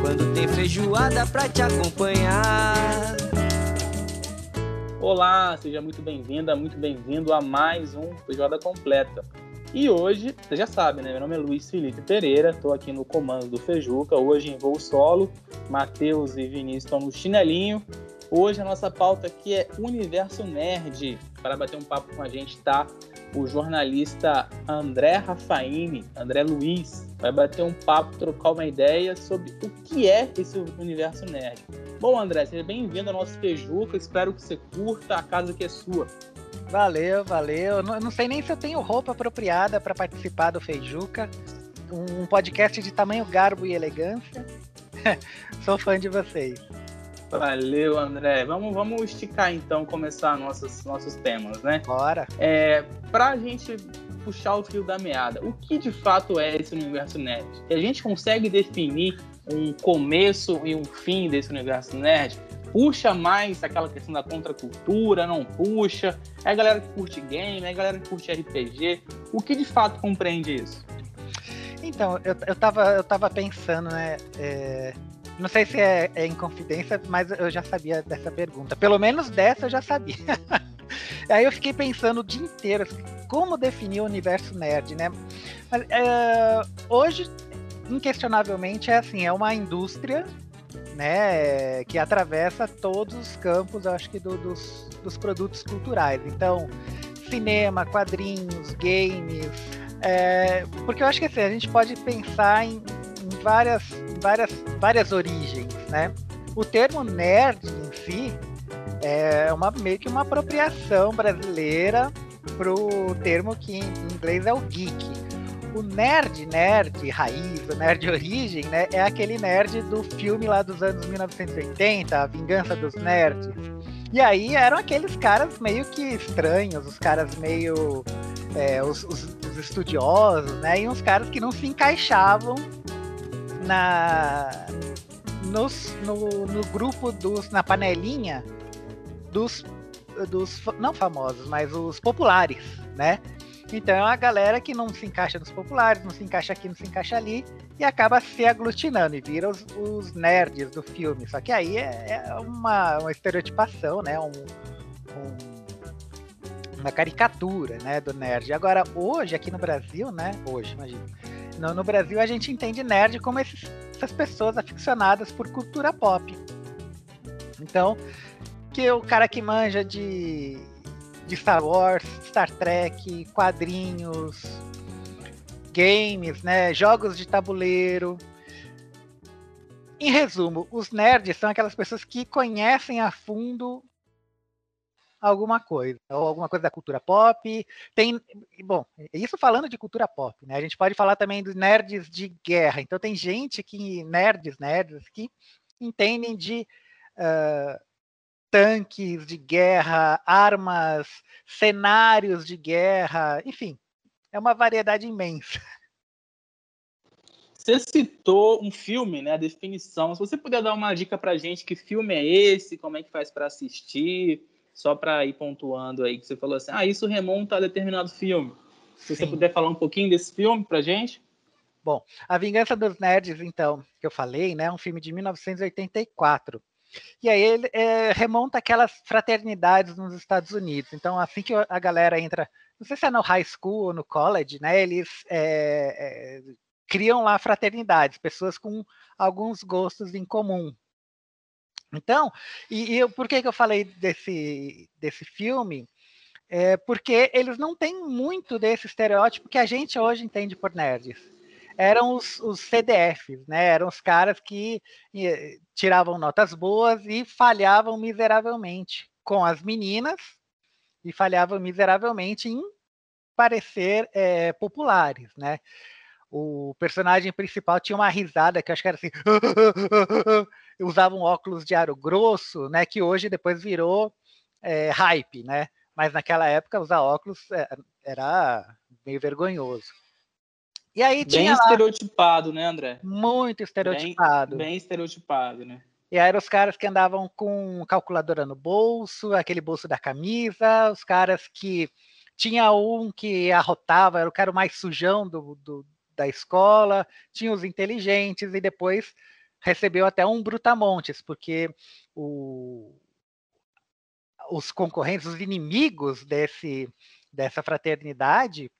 quando tem feijoada pra te acompanhar. Olá, seja muito bem-vinda, muito bem-vindo a mais um Feijoada Completa. E hoje, você já sabe, né? Meu nome é Luiz Felipe Pereira, estou aqui no comando do Fejuca, hoje em voo solo. Matheus e Vinícius estão no chinelinho. Hoje a nossa pauta aqui é Universo Nerd. Para bater um papo com a gente está o jornalista André Rafaini, André Luiz, vai bater um papo, trocar uma ideia sobre o que é esse universo nerd. Bom, André, seja bem-vindo ao nosso Fejuca, espero que você curta, a casa que é sua. Valeu, valeu. Não, não sei nem se eu tenho roupa apropriada para participar do Feijuca, um podcast de tamanho, garbo e elegância. Sou fã de vocês. Valeu, André. Vamos, vamos esticar então, começar nossos, nossos temas, né? Bora. É, pra gente puxar o fio da meada, o que de fato é esse universo nerd? A gente consegue definir um começo e um fim desse universo nerd? Puxa mais aquela questão da contracultura, não puxa? É a galera que curte game, é a galera que curte RPG. O que de fato compreende isso? Então, eu, eu, tava, eu tava pensando, né? É, não sei se é, é em confidência, mas eu já sabia dessa pergunta. Pelo menos dessa eu já sabia. Aí eu fiquei pensando o dia inteiro assim, como definir o universo nerd, né? Mas, é, hoje, inquestionavelmente, é assim, é uma indústria né, que atravessa todos os campos, acho que, do, dos, dos produtos culturais. Então, cinema, quadrinhos, games, é, porque eu acho que assim, a gente pode pensar em várias várias, várias origens, né? O termo nerd em si é uma, meio que uma apropriação brasileira para o termo que em inglês é o geek. O nerd, nerd raiz, o nerd origem, né, é aquele nerd do filme lá dos anos 1980, A Vingança dos Nerds. E aí eram aqueles caras meio que estranhos, os caras meio. É, os, os, os estudiosos, né? E uns caras que não se encaixavam na nos, no, no grupo dos na panelinha dos dos não famosos, mas os populares, né? Então é uma galera que não se encaixa nos populares, não se encaixa aqui, não se encaixa ali, e acaba se aglutinando e vira os, os nerds do filme. Só que aí é, é uma, uma estereotipação, né? Um, um, uma caricatura né, do nerd. Agora, hoje, aqui no Brasil, né? Hoje, imagina no, no Brasil a gente entende nerd como esses, essas pessoas aficionadas por cultura pop. Então, que o cara que manja de, de Star Wars, Star Trek, quadrinhos, games, né, jogos de tabuleiro. Em resumo, os nerds são aquelas pessoas que conhecem a fundo alguma coisa, ou alguma coisa da cultura pop. Tem, bom, isso falando de cultura pop, né? A gente pode falar também dos nerds de guerra. Então tem gente que nerds, nerds que entendem de uh, tanques de guerra, armas, cenários de guerra, enfim, é uma variedade imensa. Você citou um filme, né? A definição. Se você puder dar uma dica pra gente, que filme é esse? Como é que faz para assistir? Só para ir pontuando aí, que você falou assim, ah, isso remonta a determinado filme. Se Sim. você puder falar um pouquinho desse filme para gente. Bom, A Vingança dos Nerds, então, que eu falei, né, é um filme de 1984. E aí ele é, remonta aquelas fraternidades nos Estados Unidos. Então, assim que a galera entra, não sei se é no high school ou no college, né, eles é, é, criam lá fraternidades, pessoas com alguns gostos em comum. Então, e, e eu, por que, que eu falei desse, desse filme? É porque eles não têm muito desse estereótipo que a gente hoje entende por nerds. Eram os, os CDFs, né? Eram os caras que eh, tiravam notas boas e falhavam miseravelmente com as meninas e falhavam miseravelmente em parecer é, populares, né? O personagem principal tinha uma risada que eu acho que era assim, usavam óculos de aro grosso, né? Que hoje depois virou é, hype, né? Mas naquela época usar óculos é, era meio vergonhoso. E aí tinha bem lá, estereotipado, né, André? Muito estereotipado. Bem, bem estereotipado, né? E aí eram os caras que andavam com calculadora no bolso, aquele bolso da camisa, os caras que tinha um que arrotava, era o cara mais sujão do, do, da escola, tinha os inteligentes e depois recebeu até um brutamontes, porque o, os concorrentes, os inimigos desse, dessa fraternidade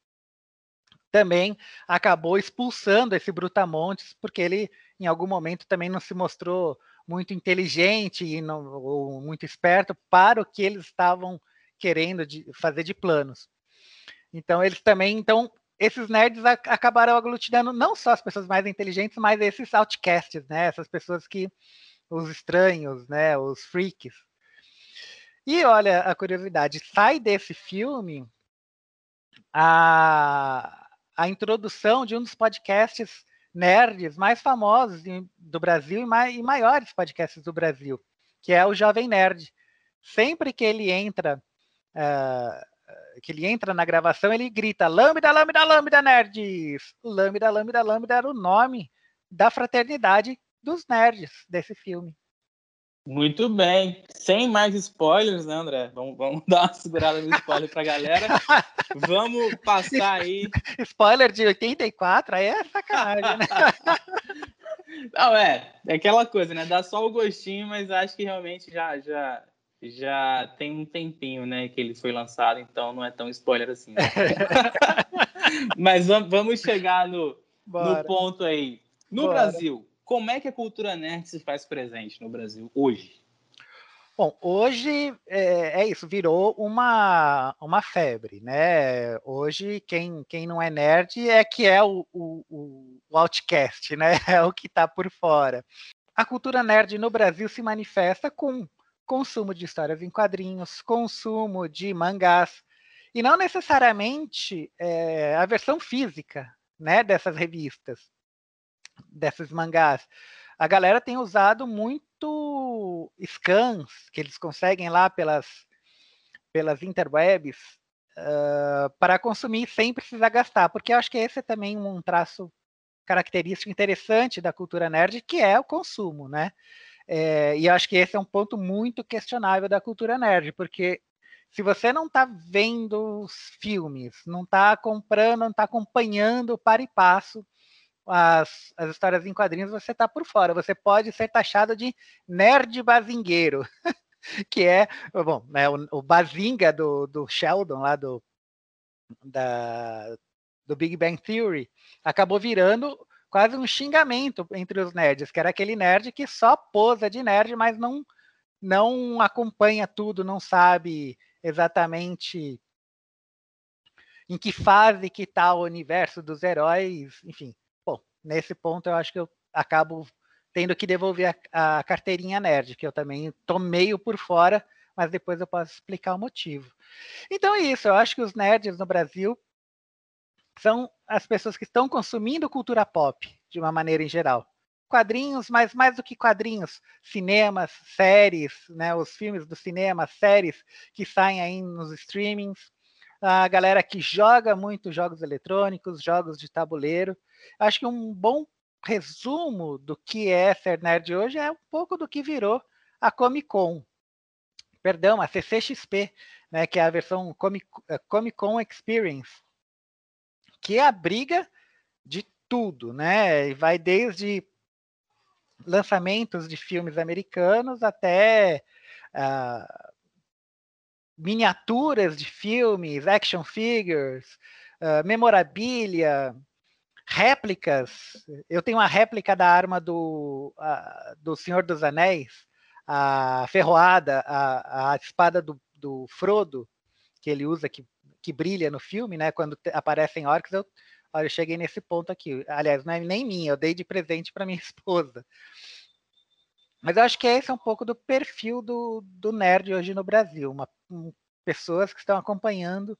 também acabou expulsando esse brutamontes, porque ele em algum momento também não se mostrou muito inteligente e não, ou muito esperto para o que eles estavam querendo de, fazer de planos. Então eles também, então esses nerds acabaram aglutinando não só as pessoas mais inteligentes, mas esses outcasts, né? Essas pessoas que os estranhos, né? Os freaks. E olha a curiosidade, sai desse filme a, a introdução de um dos podcasts nerds mais famosos do Brasil e, mai, e maiores podcasts do Brasil, que é o Jovem Nerd. Sempre que ele entra uh, que ele entra na gravação, ele grita Lambda, Lambda, Lambda, nerds! Lambda, Lambda, Lambda era o nome da fraternidade dos nerds desse filme. Muito bem. Sem mais spoilers, né, André? Vamos, vamos dar uma segurada no spoiler pra galera. vamos passar aí. Spoiler de 84, aí é sacanagem, né? Não, é, é aquela coisa, né? Dá só o gostinho, mas acho que realmente já, já, já tem um tempinho, né, que ele foi lançado, então não é tão spoiler assim. Né? Mas vamos chegar no, no ponto aí. No Bora. Brasil, como é que a cultura nerd se faz presente no Brasil hoje? Bom, hoje é, é, isso, virou uma, uma febre, né? Hoje, quem, quem não é nerd é que é o, o, o outcast, né? É o que está por fora. A cultura nerd no Brasil se manifesta com consumo de histórias em quadrinhos, consumo de mangás, e não necessariamente é, a versão física né, dessas revistas, desses mangás. A galera tem usado muito scans que eles conseguem lá pelas, pelas interwebs uh, para consumir sem precisar gastar, porque eu acho que esse é também um traço característico interessante da cultura nerd, que é o consumo, né? É, e acho que esse é um ponto muito questionável da cultura nerd, porque se você não está vendo os filmes, não está comprando, não está acompanhando para e passo as, as histórias em quadrinhos, você está por fora. Você pode ser taxado de nerd bazingueiro, que é bom, né, o, o bazinga do, do Sheldon lá do, da, do Big Bang Theory acabou virando quase um xingamento entre os nerds, que era aquele nerd que só posa de nerd, mas não não acompanha tudo, não sabe exatamente em que fase que está o universo dos heróis, enfim. Bom, nesse ponto eu acho que eu acabo tendo que devolver a, a carteirinha nerd, que eu também tô meio por fora, mas depois eu posso explicar o motivo. Então é isso, eu acho que os nerds no Brasil são as pessoas que estão consumindo cultura pop de uma maneira em geral. Quadrinhos, mas mais do que quadrinhos, cinemas, séries, né, os filmes do cinema, séries que saem aí nos streamings, a galera que joga muito jogos eletrônicos, jogos de tabuleiro. Acho que um bom resumo do que é ser nerd hoje é um pouco do que virou a Comic Con. Perdão, a CCXP, né, que é a versão Comic, eh, Comic Con Experience, que é a briga de tudo, né? E vai desde lançamentos de filmes americanos até uh, miniaturas de filmes, action figures, uh, memorabilia, réplicas. Eu tenho uma réplica da arma do, uh, do Senhor dos Anéis, a ferroada, a, a espada do, do Frodo, que ele usa, que que brilha no filme, né? Quando aparecem orcs, eu, olha, eu cheguei nesse ponto aqui. Aliás, não é nem minha, eu dei de presente para minha esposa. Mas eu acho que esse é um pouco do perfil do, do nerd hoje no Brasil, uma, um, pessoas que estão acompanhando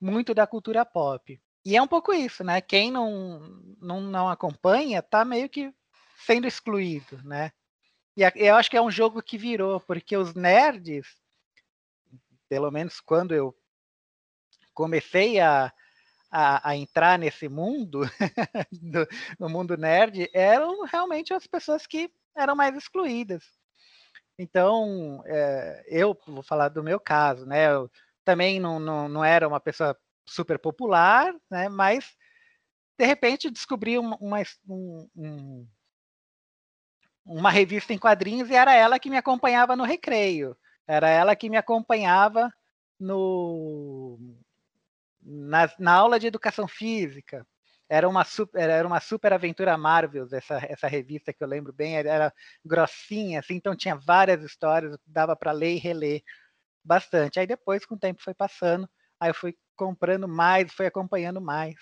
muito da cultura pop. E é um pouco isso, né? Quem não, não, não acompanha está meio que sendo excluído, né? E eu acho que é um jogo que virou, porque os nerds, pelo menos quando eu comecei a, a, a entrar nesse mundo, no mundo nerd, eram realmente as pessoas que eram mais excluídas. Então, é, eu vou falar do meu caso, né? Eu também não, não, não era uma pessoa super popular, né? Mas de repente descobri uma, uma, um, uma revista em quadrinhos e era ela que me acompanhava no recreio. Era ela que me acompanhava no na, na aula de educação física. Era uma super, era uma super aventura Marvel, essa, essa revista que eu lembro bem, era, era grossinha, assim, então tinha várias histórias, dava para ler e reler bastante. Aí depois, com o tempo foi passando, aí eu fui comprando mais, fui acompanhando mais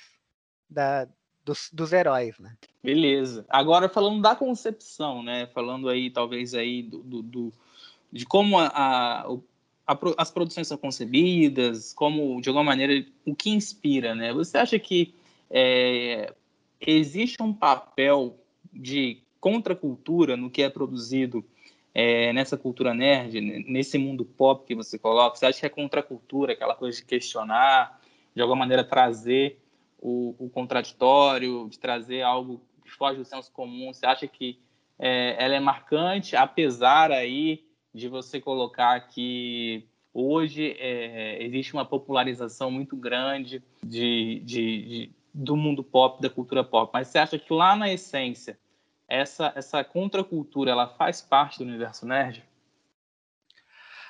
da, dos, dos heróis, né? Beleza. Agora falando da concepção, né? Falando aí, talvez aí do, do, do de como a, a, as produções são concebidas, como de alguma maneira o que inspira, né? Você acha que é, existe um papel de contracultura no que é produzido é, nessa cultura nerd, nesse mundo pop que você coloca? Você acha que é contracultura, aquela coisa de questionar, de alguma maneira trazer o, o contraditório, de trazer algo que foge do senso comum? Você acha que é, ela é marcante, apesar aí de você colocar que hoje é, existe uma popularização muito grande de, de, de, do mundo pop, da cultura pop. Mas você acha que lá na essência essa essa contracultura ela faz parte do universo nerd?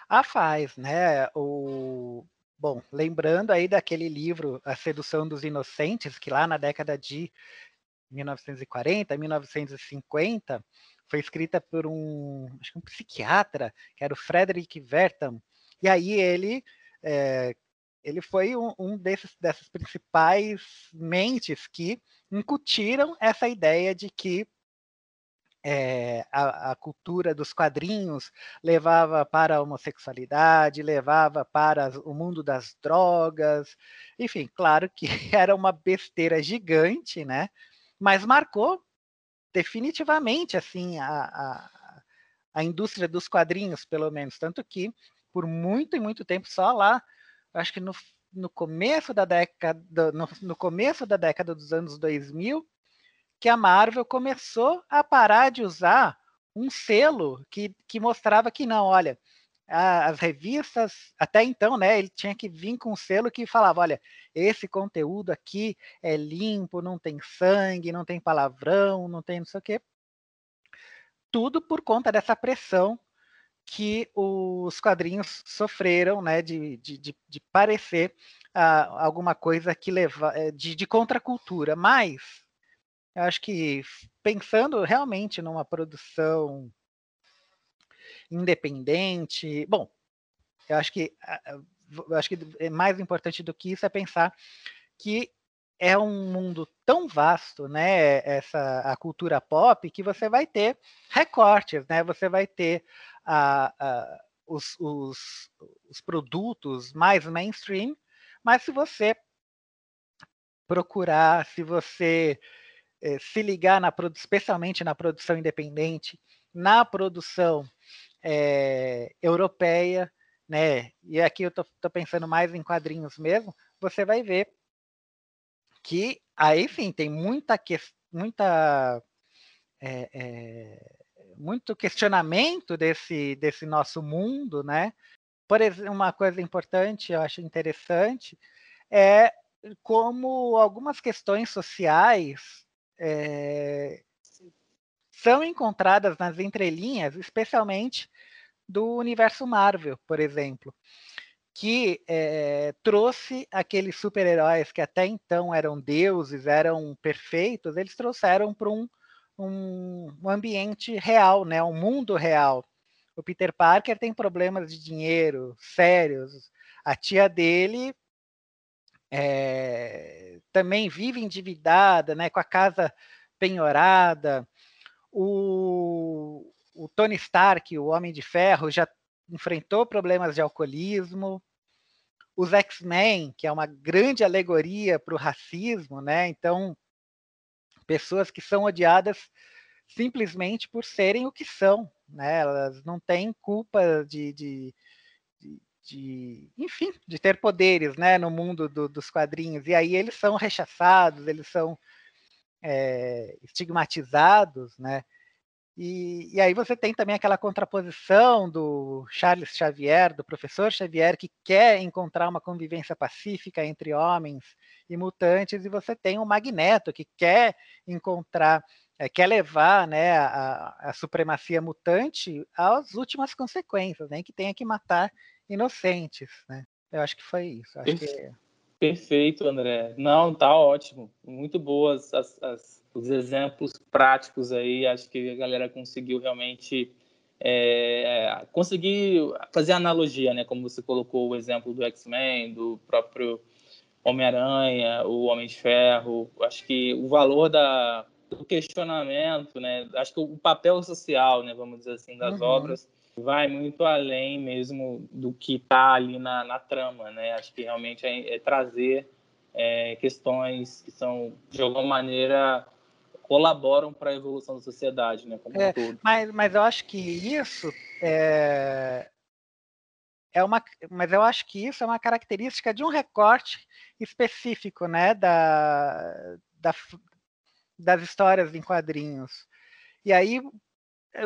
Ah, faz, né? O bom, lembrando aí daquele livro A Sedução dos Inocentes, que lá na década de 1940, 1950, foi escrita por um, acho que um psiquiatra, que era o Frederick Wertham. E aí ele é, ele foi um, um desses, dessas principais mentes que incutiram essa ideia de que é, a, a, cultura dos quadrinhos levava para a homossexualidade, levava para o mundo das drogas, enfim, claro que era uma besteira gigante, né? Mas marcou definitivamente assim a, a, a indústria dos quadrinhos, pelo menos, tanto que por muito e muito tempo só lá acho que no, no começo da década, no, no começo da década dos anos 2000, que a Marvel começou a parar de usar um selo que, que mostrava que não, olha, as revistas, até então, né, ele tinha que vir com um selo que falava, olha, esse conteúdo aqui é limpo, não tem sangue, não tem palavrão, não tem não sei o quê. Tudo por conta dessa pressão que os quadrinhos sofreram, né, de, de, de, de parecer uh, alguma coisa que leva eh, de, de contracultura, mas eu acho que pensando realmente numa produção independente, bom, eu acho que eu acho que é mais importante do que isso é pensar que é um mundo tão vasto, né, essa a cultura pop que você vai ter recortes, né? Você vai ter a, a, os, os, os produtos mais mainstream, mas se você procurar, se você eh, se ligar na especialmente na produção independente, na produção eh, europeia, né? E aqui eu estou pensando mais em quadrinhos mesmo. Você vai ver que aí sim tem muita muita é, é, muito questionamento desse, desse nosso mundo, né? Por exemplo, uma coisa importante, eu acho interessante, é como algumas questões sociais é, são encontradas nas entrelinhas, especialmente do universo Marvel, por exemplo, que é, trouxe aqueles super-heróis que até então eram deuses, eram perfeitos, eles trouxeram para um um, um ambiente real, né? um mundo real. O Peter Parker tem problemas de dinheiro sérios. A tia dele é, também vive endividada, né, com a casa penhorada. O, o Tony Stark, o Homem de Ferro, já enfrentou problemas de alcoolismo. Os X-Men, que é uma grande alegoria para o racismo, né? Então, pessoas que são odiadas simplesmente por serem o que são, né? Elas não têm culpa de, de, de, de enfim, de ter poderes, né, no mundo do, dos quadrinhos. E aí eles são rechaçados, eles são é, estigmatizados, né? E, e, aí você tem também aquela contraposição do Charles Xavier, do professor Xavier, que quer encontrar uma convivência pacífica entre homens e mutantes, e você tem o Magneto, que quer encontrar, é, quer levar né, a, a, supremacia mutante às últimas consequências, né, que tenha que matar inocentes. Né? Eu acho que foi isso. Acho que... Perfeito, André. Não, tá ótimo. Muito boas as, as, os exemplos práticos aí. Acho que a galera conseguiu realmente é, conseguir fazer analogia, né? Como você colocou o exemplo do X-Men, do próprio Homem-Aranha, o Homem de Ferro. Acho que o valor da, do questionamento, né? Acho que o papel social, né? Vamos dizer assim, das uhum. obras vai muito além mesmo do que está ali na, na, trama, né? Acho que realmente é, é trazer é, questões que são, de alguma maneira, colaboram para a evolução da sociedade, né? Como é, um todo. Mas, mas eu acho que isso é, é uma, mas eu acho que isso é uma característica de um recorte específico, né? Da, da das histórias em quadrinhos. E aí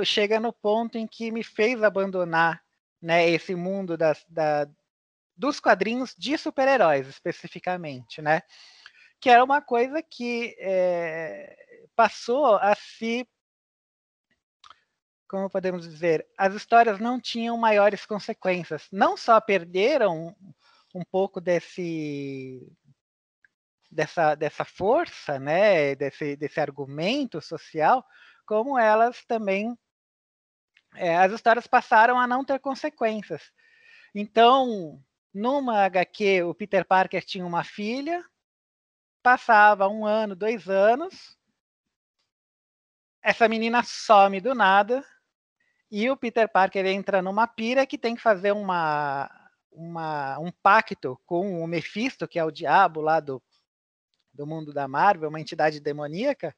chega no ponto em que me fez abandonar né, esse mundo das, da, dos quadrinhos de super-heróis, especificamente, né? Que era uma coisa que é, passou a se. Como podemos dizer? As histórias não tinham maiores consequências. Não só perderam um pouco desse. Dessa, dessa força, né, desse, desse argumento social, como elas também é, as histórias passaram a não ter consequências. Então, numa HQ, o Peter Parker tinha uma filha, passava um ano, dois anos, essa menina some do nada e o Peter Parker entra numa pira que tem que fazer uma, uma, um pacto com o Mephisto, que é o diabo lá do, do mundo da Marvel, uma entidade demoníaca,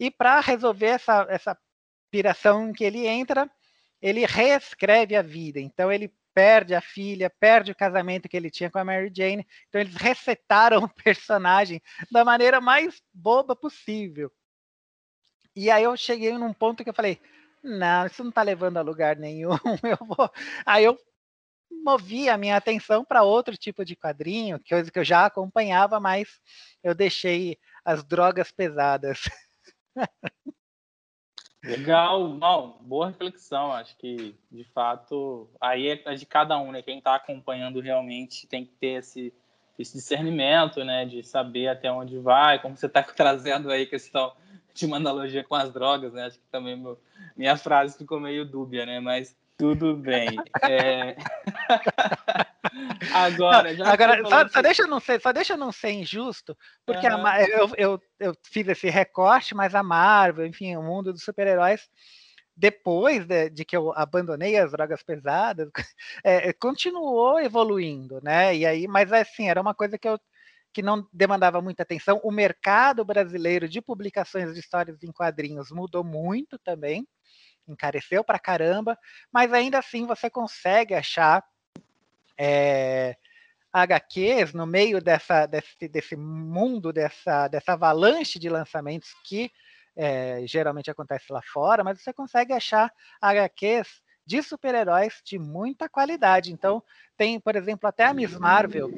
e para resolver essa, essa piração em que ele entra, ele reescreve a vida. Então ele perde a filha, perde o casamento que ele tinha com a Mary Jane. Então eles resetaram o personagem da maneira mais boba possível. E aí eu cheguei num ponto que eu falei: não, isso não está levando a lugar nenhum. Eu vou. Aí eu movi a minha atenção para outro tipo de quadrinho, coisa que eu já acompanhava, mas eu deixei as drogas pesadas. Legal, não, boa reflexão. Acho que, de fato, aí é de cada um, né? Quem está acompanhando realmente tem que ter esse, esse discernimento, né? De saber até onde vai, como você está trazendo aí questão de uma analogia com as drogas, né? Acho que também meu, minha frase ficou meio dúbia, né? Mas tudo bem. É... agora, já agora só, só, deixa não ser, só deixa não ser injusto, porque uhum. a, eu, eu, eu fiz esse recorte, mas a Marvel, enfim, o mundo dos super-heróis, depois de, de, que eu abandonei as drogas pesadas, é, continuou evoluindo, né? E aí, mas assim, era uma coisa que eu que não demandava muita atenção. O mercado brasileiro de publicações de histórias em quadrinhos mudou muito também encareceu para caramba, mas ainda assim você consegue achar é, eh, HQs no meio dessa, desse, desse mundo, dessa, dessa avalanche de lançamentos que é, geralmente acontece lá fora, mas você consegue achar HQs de super-heróis de muita qualidade. Então, tem, por exemplo, até a Miss Marvel,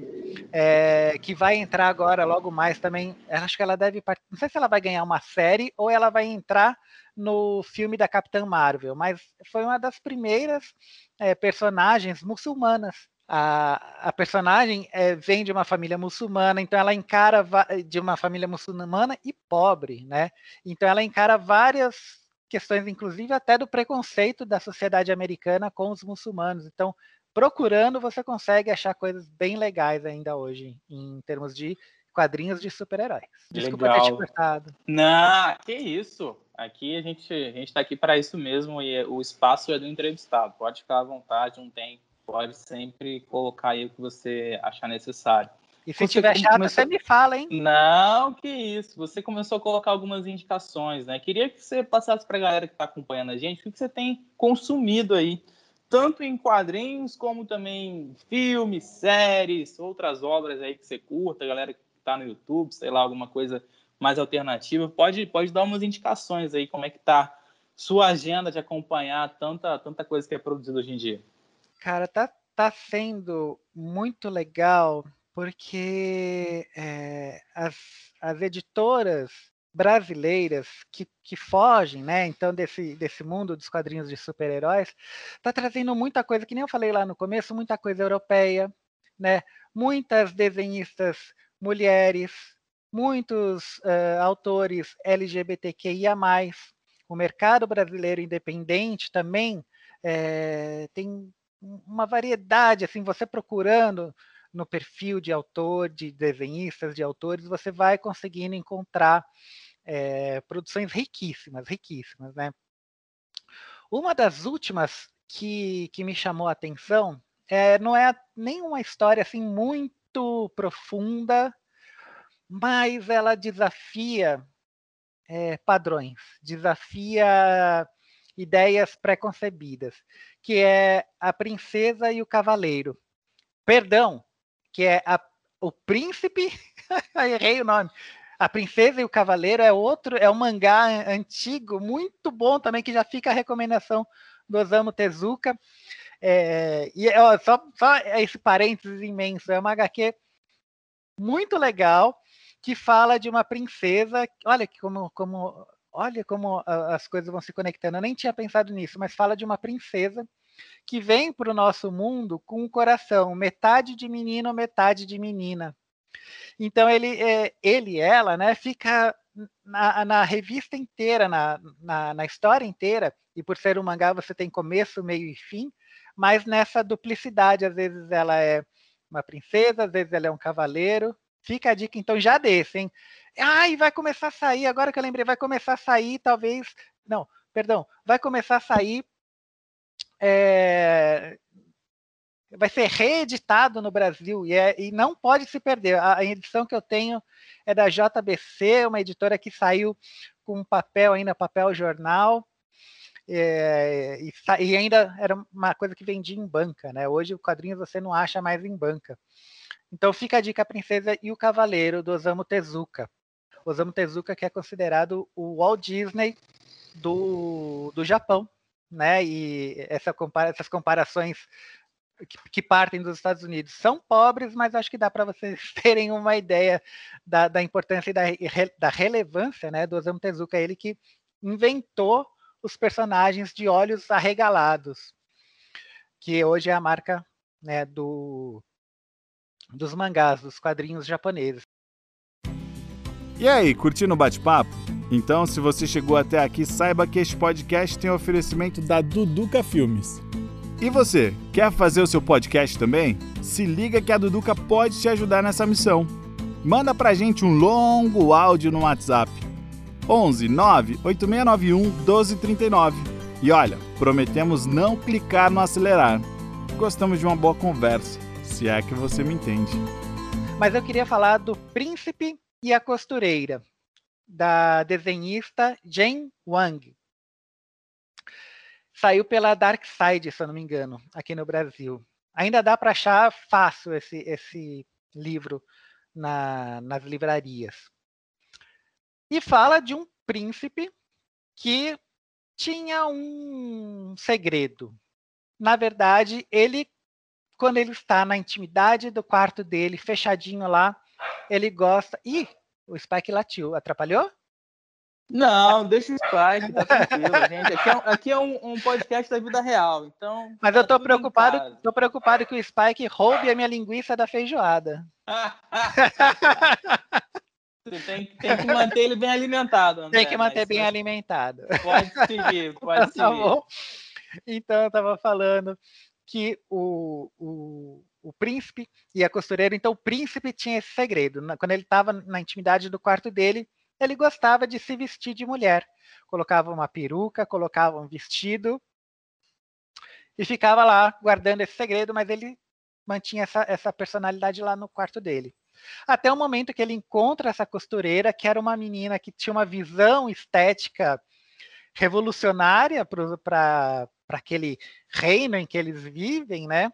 é, que vai entrar agora logo mais também. Acho que ela deve. Não sei se ela vai ganhar uma série ou ela vai entrar no filme da Capitã Marvel, mas foi uma das primeiras é, personagens muçulmanas. A, a personagem é, vem de uma família muçulmana, então ela encara de uma família muçulmana e pobre, né? Então ela encara várias questões, inclusive até do preconceito da sociedade americana com os muçulmanos. Então, procurando, você consegue achar coisas bem legais ainda hoje, em termos de quadrinhos de super-heróis. Desculpa Legal. ter te cortado. Não, que isso. Aqui a gente a gente está aqui para isso mesmo e o espaço é do entrevistado. Pode ficar à vontade, não tem. Pode sempre colocar aí o que você achar necessário. E se você tiver chato, começou... você me fala, hein? Não, que isso. Você começou a colocar algumas indicações, né? Queria que você passasse para a galera que está acompanhando a gente o que você tem consumido aí, tanto em quadrinhos como também filmes, séries, outras obras aí que você curta, a galera que está no YouTube, sei lá, alguma coisa mais alternativa. Pode, pode dar umas indicações aí, como é que tá sua agenda de acompanhar tanta, tanta coisa que é produzida hoje em dia. Cara, tá, tá sendo muito legal porque é, as, as editoras brasileiras que, que fogem, né? Então, desse, desse mundo dos quadrinhos de super-heróis, tá trazendo muita coisa, que nem eu falei lá no começo, muita coisa europeia, né? Muitas desenhistas mulheres, muitos uh, autores LGBTQIA+, o mercado brasileiro independente também é, tem uma variedade, assim, você procurando no perfil de autor, de desenhistas, de autores, você vai conseguindo encontrar é, produções riquíssimas, riquíssimas, né? Uma das últimas que, que me chamou a atenção é, não é nenhuma história assim muito profunda, mas ela desafia é, padrões, desafia ideias preconcebidas, que é a princesa e o cavaleiro. Perdão, que é a, o príncipe, errei o nome. A Princesa e o Cavaleiro é outro, é um mangá antigo, muito bom também, que já fica a recomendação do Osamu Tezuka. É, e ó, só, só esse parênteses imenso, é uma HQ muito legal que fala de uma princesa. Olha como, como, olha como as coisas vão se conectando. Eu nem tinha pensado nisso, mas fala de uma princesa que vem para o nosso mundo com o coração metade de menino, metade de menina. Então ele, é, ele ela, né, fica na, na revista inteira, na, na, na, história inteira, e por ser um mangá você tem começo, meio e fim, mas nessa duplicidade, às vezes ela é uma princesa, às vezes ela é um cavaleiro. Fica a dica, então, já desse, hein? Ai, vai começar a sair, agora que eu lembrei, vai começar a sair, talvez. Não, perdão, vai começar a sair é, vai ser reeditado no Brasil e, é, e, não pode se perder. A, a, edição que eu tenho é da JBC, uma editora que saiu com papel ainda, papel jornal, é, e, e, ainda era uma coisa que vendia em banca, né? Hoje o quadrinho você não acha mais em banca. Então fica a dica a Princesa e o Cavaleiro do Osamu Tezuka. Osamu Tezuka que é considerado o Walt Disney do, do Japão, né? E essa compara essas comparações que, que, partem dos Estados Unidos são pobres, mas acho que dá para vocês terem uma ideia da, da importância e da, da, relevância né, do Osamu Tezuka, ele que inventou os personagens de olhos arregalados, que hoje é a marca né, do, dos mangás, dos quadrinhos japoneses. E aí, curtindo o bate-papo? Então, se você chegou até aqui, saiba que este podcast tem oferecimento da Duduca Filmes. E você, quer fazer o seu podcast também? Se liga que a Duduca pode te ajudar nessa missão. Manda pra gente um longo áudio no WhatsApp. 11 9 8691 1239. E olha, prometemos não clicar no acelerar. Gostamos de uma boa conversa, se é que você me entende. Mas eu queria falar do Príncipe e a Costureira da desenhista Jane Wang. Saiu pela Dark Side, se eu não me engano, aqui no Brasil. Ainda dá para achar fácil esse, esse livro na, nas livrarias. E fala de um príncipe que tinha um segredo. Na verdade, ele, quando ele está na intimidade do quarto dele, fechadinho lá, ele gosta. Ih, o Spike latiu. Atrapalhou? Não, deixa o Spike, tá tranquilo, gente. Aqui é, aqui é um, um, podcast da vida real, então. Mas eu tô preocupado, tô preocupado que o Spike roube a minha linguiça da feijoada. Tem, tem, que manter ele bem alimentado. André, tem que manter bem alimentado. Pode seguir, pode seguir. Tá bom. Então eu tava falando que o, o, o príncipe e a costureira. Então, o príncipe tinha esse segredo. Quando ele estava na intimidade do quarto dele, ele gostava de se vestir de mulher. Colocava uma peruca, colocava um vestido e ficava lá guardando esse segredo, mas ele mantinha essa, essa personalidade lá no quarto dele. até o momento que ele encontra essa costureira, que era uma menina que tinha uma visão estética revolucionária para aquele reino em que eles vivem, né?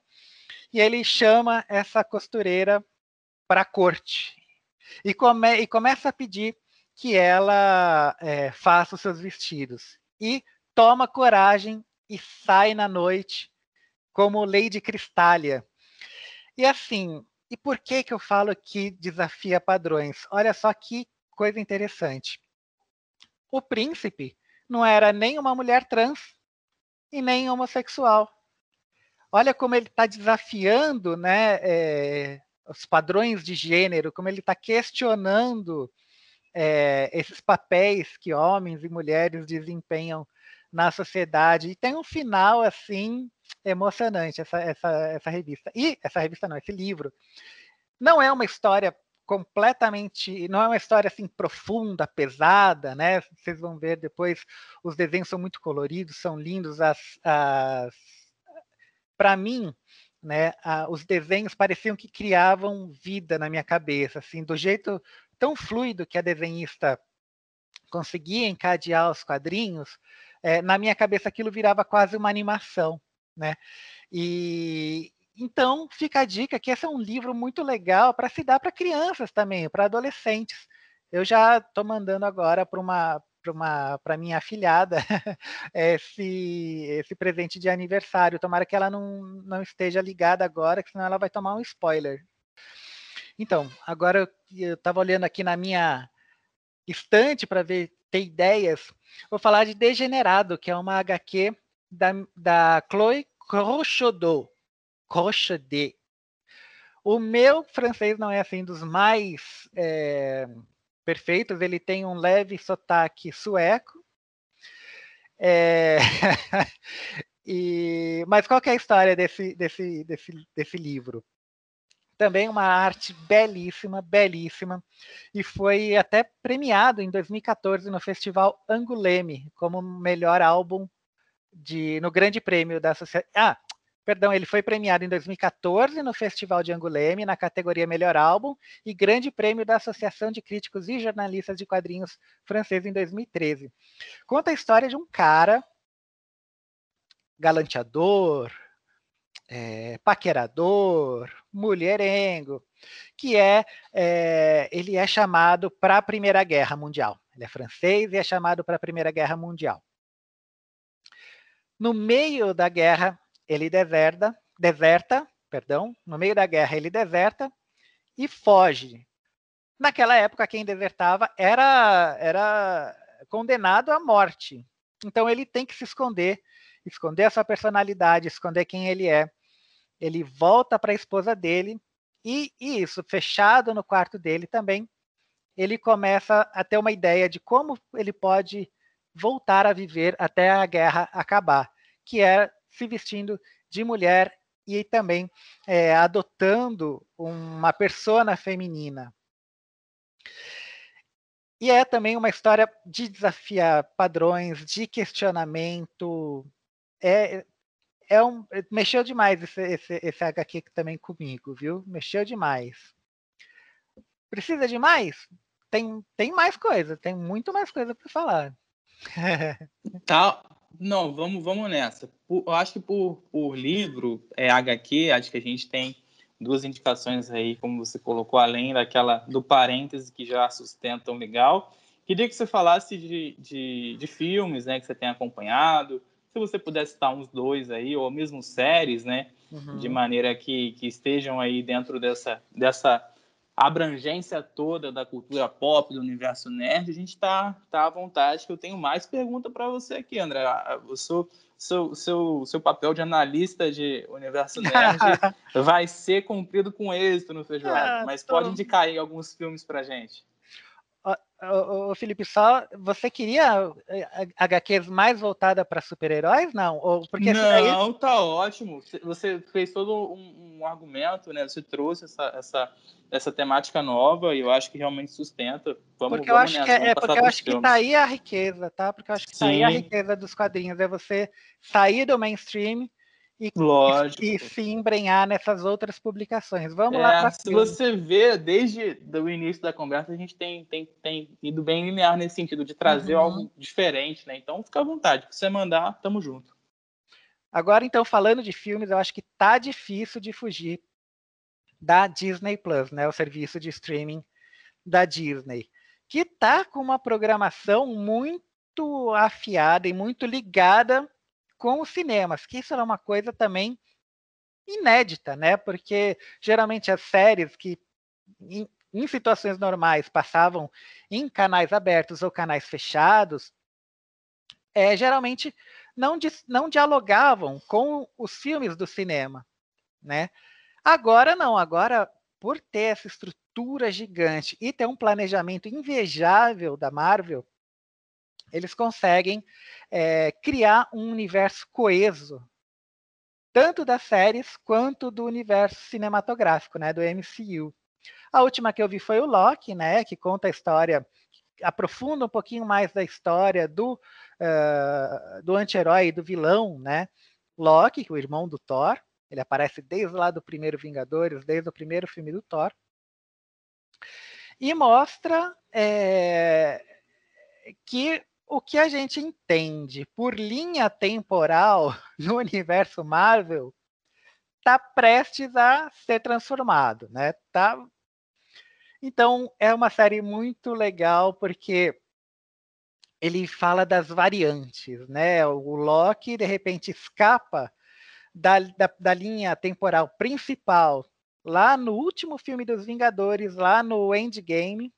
E ele chama essa costureira para a corte e, come, e começa a pedir que ela é, faça os seus vestidos. E toma coragem e sai na noite como Lady Cristália. E assim, e por que que eu falo que desafia padrões? Olha só que coisa interessante. O príncipe não era nem uma mulher trans e nem homossexual. Olha como ele está desafiando né, é, os padrões de gênero, como ele está questionando é, esses papéis que homens e mulheres desempenham na sociedade. E tem um final assim emocionante essa, essa, essa revista. E essa revista não, esse livro. Não é uma história completamente, não é uma história assim profunda, pesada, né? Vocês vão ver depois, os desenhos são muito coloridos, são lindos. As, as... Para mim, né, a, os desenhos pareciam que criavam vida na minha cabeça, assim, do jeito tão fluido que a desenhista conseguia encadear os quadrinhos, é, na minha cabeça aquilo virava quase uma animação, né? E então fica a dica que esse é um livro muito legal para se dar para crianças também, para adolescentes. Eu já estou mandando agora para uma para minha afilhada esse, esse presente de aniversário. Tomara que ela não, não esteja ligada agora, que senão ela vai tomar um spoiler. Então, agora eu estava olhando aqui na minha estante para ver ter ideias. Vou falar de Degenerado, que é uma HQ da, da Chloe Crochodot. Crochodet. O meu francês não é assim dos mais é, perfeitos, ele tem um leve sotaque sueco. É... e... Mas qual é a história desse, desse, desse, desse livro? Também uma arte belíssima, belíssima, e foi até premiado em 2014 no Festival Anguleme como melhor álbum de, no Grande Prêmio da Associação. Ah, perdão, ele foi premiado em 2014 no Festival de Anguleme na categoria Melhor Álbum e Grande Prêmio da Associação de Críticos e Jornalistas de Quadrinhos francês em 2013. Conta a história de um cara galanteador, é, paquerador, mulherengo, que é, é ele é chamado para a Primeira Guerra Mundial. Ele é francês e é chamado para a Primeira Guerra Mundial. No meio da guerra, ele deserta, deserta, perdão, no meio da guerra ele deserta e foge. Naquela época, quem desertava era, era condenado à morte. Então ele tem que se esconder, esconder a sua personalidade, esconder quem ele é ele volta para a esposa dele e, e, isso, fechado no quarto dele também, ele começa a ter uma ideia de como ele pode voltar a viver até a guerra acabar, que é se vestindo de mulher e também é, adotando uma persona feminina. E é também uma história de desafiar padrões, de questionamento. É, é um, mexeu demais esse, esse, esse HQ também comigo, viu? Mexeu demais. Precisa de mais? Tem, tem mais coisa, tem muito mais coisa para falar. tá, não, vamos, vamos nessa. Por, eu acho que por, por livro, é HQ, acho que a gente tem duas indicações aí, como você colocou, além daquela do parêntese que já sustentam legal. Queria que você falasse de, de, de filmes né, que você tem acompanhado, se você pudesse citar uns dois aí, ou mesmo séries, né? Uhum. De maneira que, que estejam aí dentro dessa, dessa abrangência toda da cultura pop, do universo nerd, a gente está tá à vontade, que eu tenho mais pergunta para você aqui, André. O seu, seu, seu, seu papel de analista de universo nerd vai ser cumprido com êxito no Feijoada, ah, mas tô... pode indicar aí alguns filmes para gente. Ô, Felipe, só você queria eh, HQs mais voltada para super-heróis, não? Ou porque não, tá ótimo. Você fez todo um, um, argumento, né? Você trouxe essa, essa, essa temática nova e eu acho que realmente sustenta. Vamos, porque eu acho que é, é porque eu acho que tá aí a riqueza, tá? Porque eu acho que Sim. tá aí a riqueza dos quadrinhos é você sair do mainstream e, Lógico. e, se embrenhar nessas outras publicações. Vamos é, lá para Se você vê, desde o início da conversa, a gente tem, tem, tem ido bem linear nesse sentido, de trazer uhum. algo diferente, né? Então fica à vontade, se você mandar, tamo junto. Agora, então, falando de filmes, eu acho que tá difícil de fugir da Disney Plus, né? O serviço de streaming da Disney, que tá com uma programação muito afiada e muito ligada com os cinemas, que isso era uma coisa também inédita, né? Porque geralmente as séries que em, em situações normais passavam em canais abertos ou canais fechados, é, geralmente não, não dialogavam com os filmes do cinema, né? Agora não, agora por ter essa estrutura gigante e ter um planejamento invejável da Marvel, eles conseguem é, criar um universo coeso, tanto das séries quanto do universo cinematográfico, né, do MCU. A última que eu vi foi o Loki, né, que conta a história, aprofunda um pouquinho mais da história do, uh, do anti-herói do vilão, né, Loki, o irmão do Thor. Ele aparece desde lá do primeiro Vingadores, desde o primeiro filme do Thor. E mostra é, que o que a gente entende por linha temporal no universo Marvel está prestes a ser transformado, né? Tá... Então é uma série muito legal porque ele fala das variantes, né? O Loki de repente escapa da, da, da linha temporal principal lá no último filme dos Vingadores, lá no Endgame,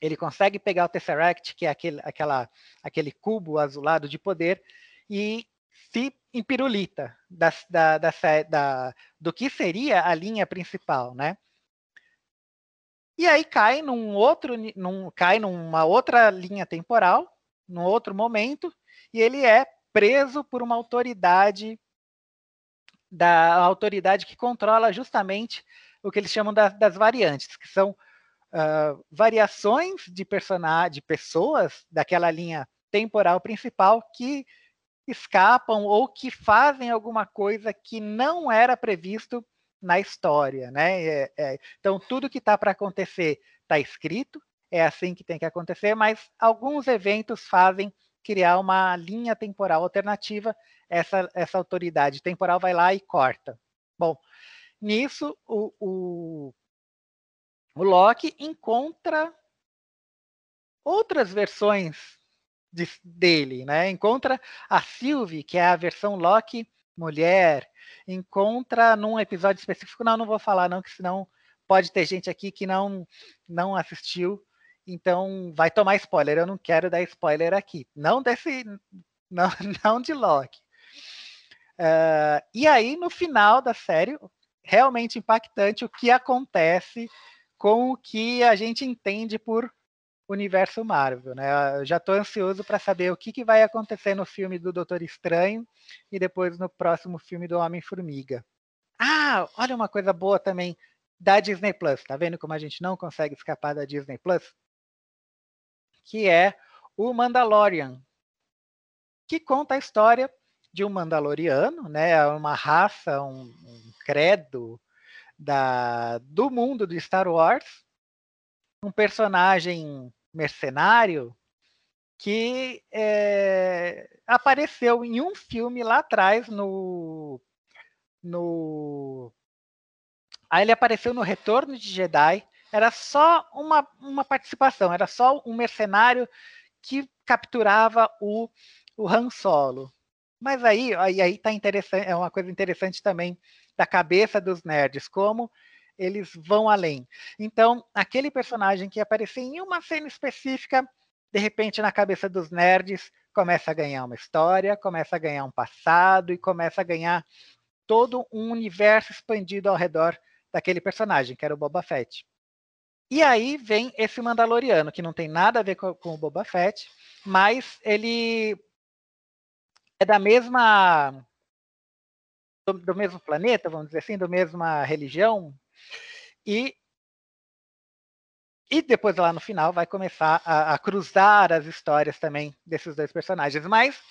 ele consegue pegar o Tesseract, que é aquele, aquela, aquele cubo azulado de poder, e se empirulita da, da, da, da, do que seria a linha principal, né? E aí cai num outro, num, cai numa outra linha temporal, num outro momento, e ele é preso por uma autoridade da autoridade que controla justamente o que eles chamam da, das variantes, que são uh, variações de personagens, de pessoas daquela linha temporal principal que escapam ou que fazem alguma coisa que não era previsto na história, né? É, é, então tudo que está para acontecer está escrito, é assim que tem que acontecer, mas alguns eventos fazem criar uma linha temporal alternativa. Essa, essa autoridade temporal vai lá e corta. Bom, nisso o, o o Loki encontra outras versões de, dele, né? Encontra a Sylvie, que é a versão Loki mulher, encontra num episódio específico, não, não vou falar não, que senão pode ter gente aqui que não não assistiu, então vai tomar spoiler. Eu não quero dar spoiler aqui, não desse, não, não de Loki. Uh, e aí no final da série, realmente impactante o que acontece com o que a gente entende por universo Marvel, né? Eu já estou ansioso para saber o que, que vai acontecer no filme do Doutor Estranho e depois no próximo filme do Homem-Formiga. Ah, olha uma coisa boa também da Disney Plus. Tá vendo como a gente não consegue escapar da Disney Plus? Que é o Mandalorian, que conta a história de um Mandaloriano, né? Uma raça, um, um credo da, do mundo do Star Wars, um personagem mercenário que é, apareceu em um filme lá atrás no no aí ele apareceu no Retorno de Jedi. Era só uma, uma participação era só um mercenário que capturava o, o Han Solo. Mas aí aí aí tá interessante é uma coisa interessante também da cabeça dos nerds, como eles vão além. Então, aquele personagem que aparecia em uma cena específica, de repente, na cabeça dos nerds, começa a ganhar uma história, começa a ganhar um passado e começa a ganhar todo um universo expandido ao redor daquele personagem, que era o Boba Fett. E aí vem esse Mandaloriano, que não tem nada a ver com, com o Boba Fett, mas ele é da mesma do, do mesmo planeta, vamos dizer assim, da mesma religião, e e depois lá no final vai começar a, a, cruzar as histórias também desses dois personagens. Mas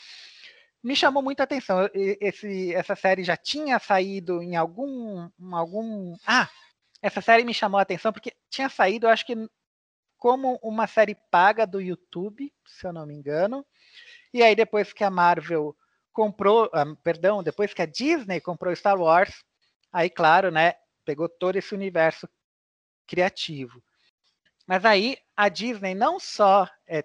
me chamou muita atenção. Esse, essa série já tinha saído em algum, em algum. Ah, essa série me chamou a atenção porque tinha saído, eu acho que como uma série paga do YouTube, se eu não me engano. E aí depois que a Marvel comprou, ah, perdão, depois que a Disney comprou Star Wars, aí claro, né, pegou todo esse universo criativo. Mas aí a Disney não só é,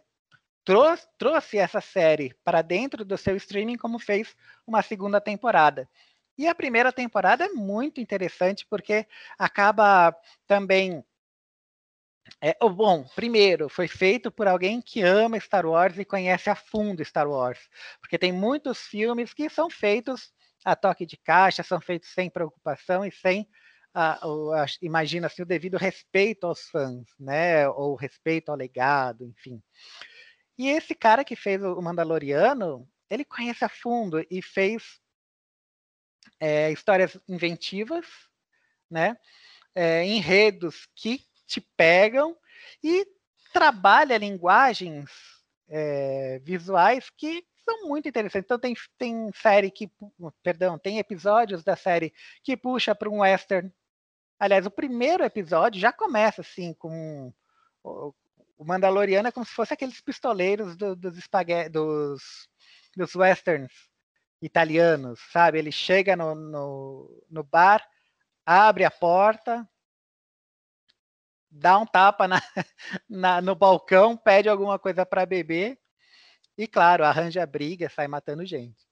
trouxe, trouxe essa série para dentro do seu streaming, como fez uma segunda temporada. E a primeira temporada é muito interessante porque acaba também. É, bom, primeiro, foi feito por alguém que ama Star Wars e conhece a fundo Star Wars. Porque tem muitos filmes que são feitos a toque de caixa, são feitos sem preocupação e sem imagina assim, o devido respeito aos fãs, né? Ou respeito ao legado, enfim. E esse cara que fez o Mandaloriano, ele conhece a fundo e fez é, histórias inventivas, né? É, enredos que te pegam e trabalha linguagens é, visuais que são muito interessantes. Então tem, tem série que, perdão, tem episódios da série que puxa para um western Aliás, o primeiro episódio já começa assim com o, Mandaloriano é como se fosse aqueles pistoleiros do, dos, dos, dos westerns italianos, sabe? Ele chega no, no, no bar, abre a porta, dá um tapa na, na, no balcão, pede alguma coisa para beber e, claro, arranja briga, sai matando gente.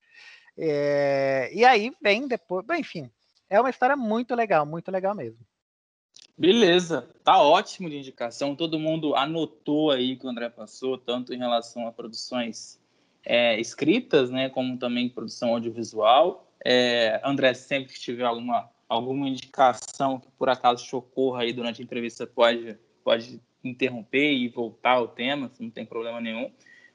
É, e aí vem depois, enfim, é uma história muito legal, muito legal mesmo. Beleza, tá ótimo de indicação. Todo mundo anotou aí que o André passou, tanto em relação a produções é, escritas, né, como também produção audiovisual. É, André, sempre que tiver alguma, alguma indicação que por acaso te ocorra aí durante a entrevista, pode, pode interromper e voltar ao tema, não tem problema nenhum.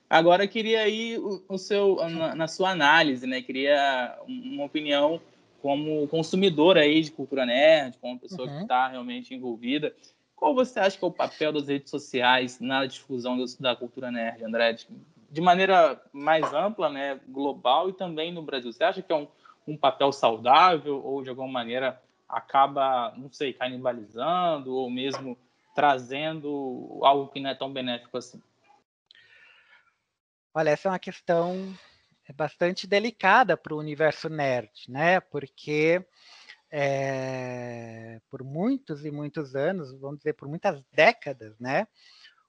Agora, queria aí o, o seu, na, na, sua análise, né, queria uma opinião como consumidor aí de cultura nerd, como pessoa uhum. que está realmente envolvida, qual você acha que é o papel das redes sociais na difusão da cultura nerd, André? De maneira mais ampla, né, global e também no Brasil. Você acha que é um, um papel saudável ou de alguma maneira acaba, não sei, canibalizando ou mesmo trazendo algo que não é tão benéfico assim? Olha, essa é uma questão bastante delicada para o universo nerd, né? Porque é, por muitos e muitos anos, vamos dizer, por muitas décadas, né?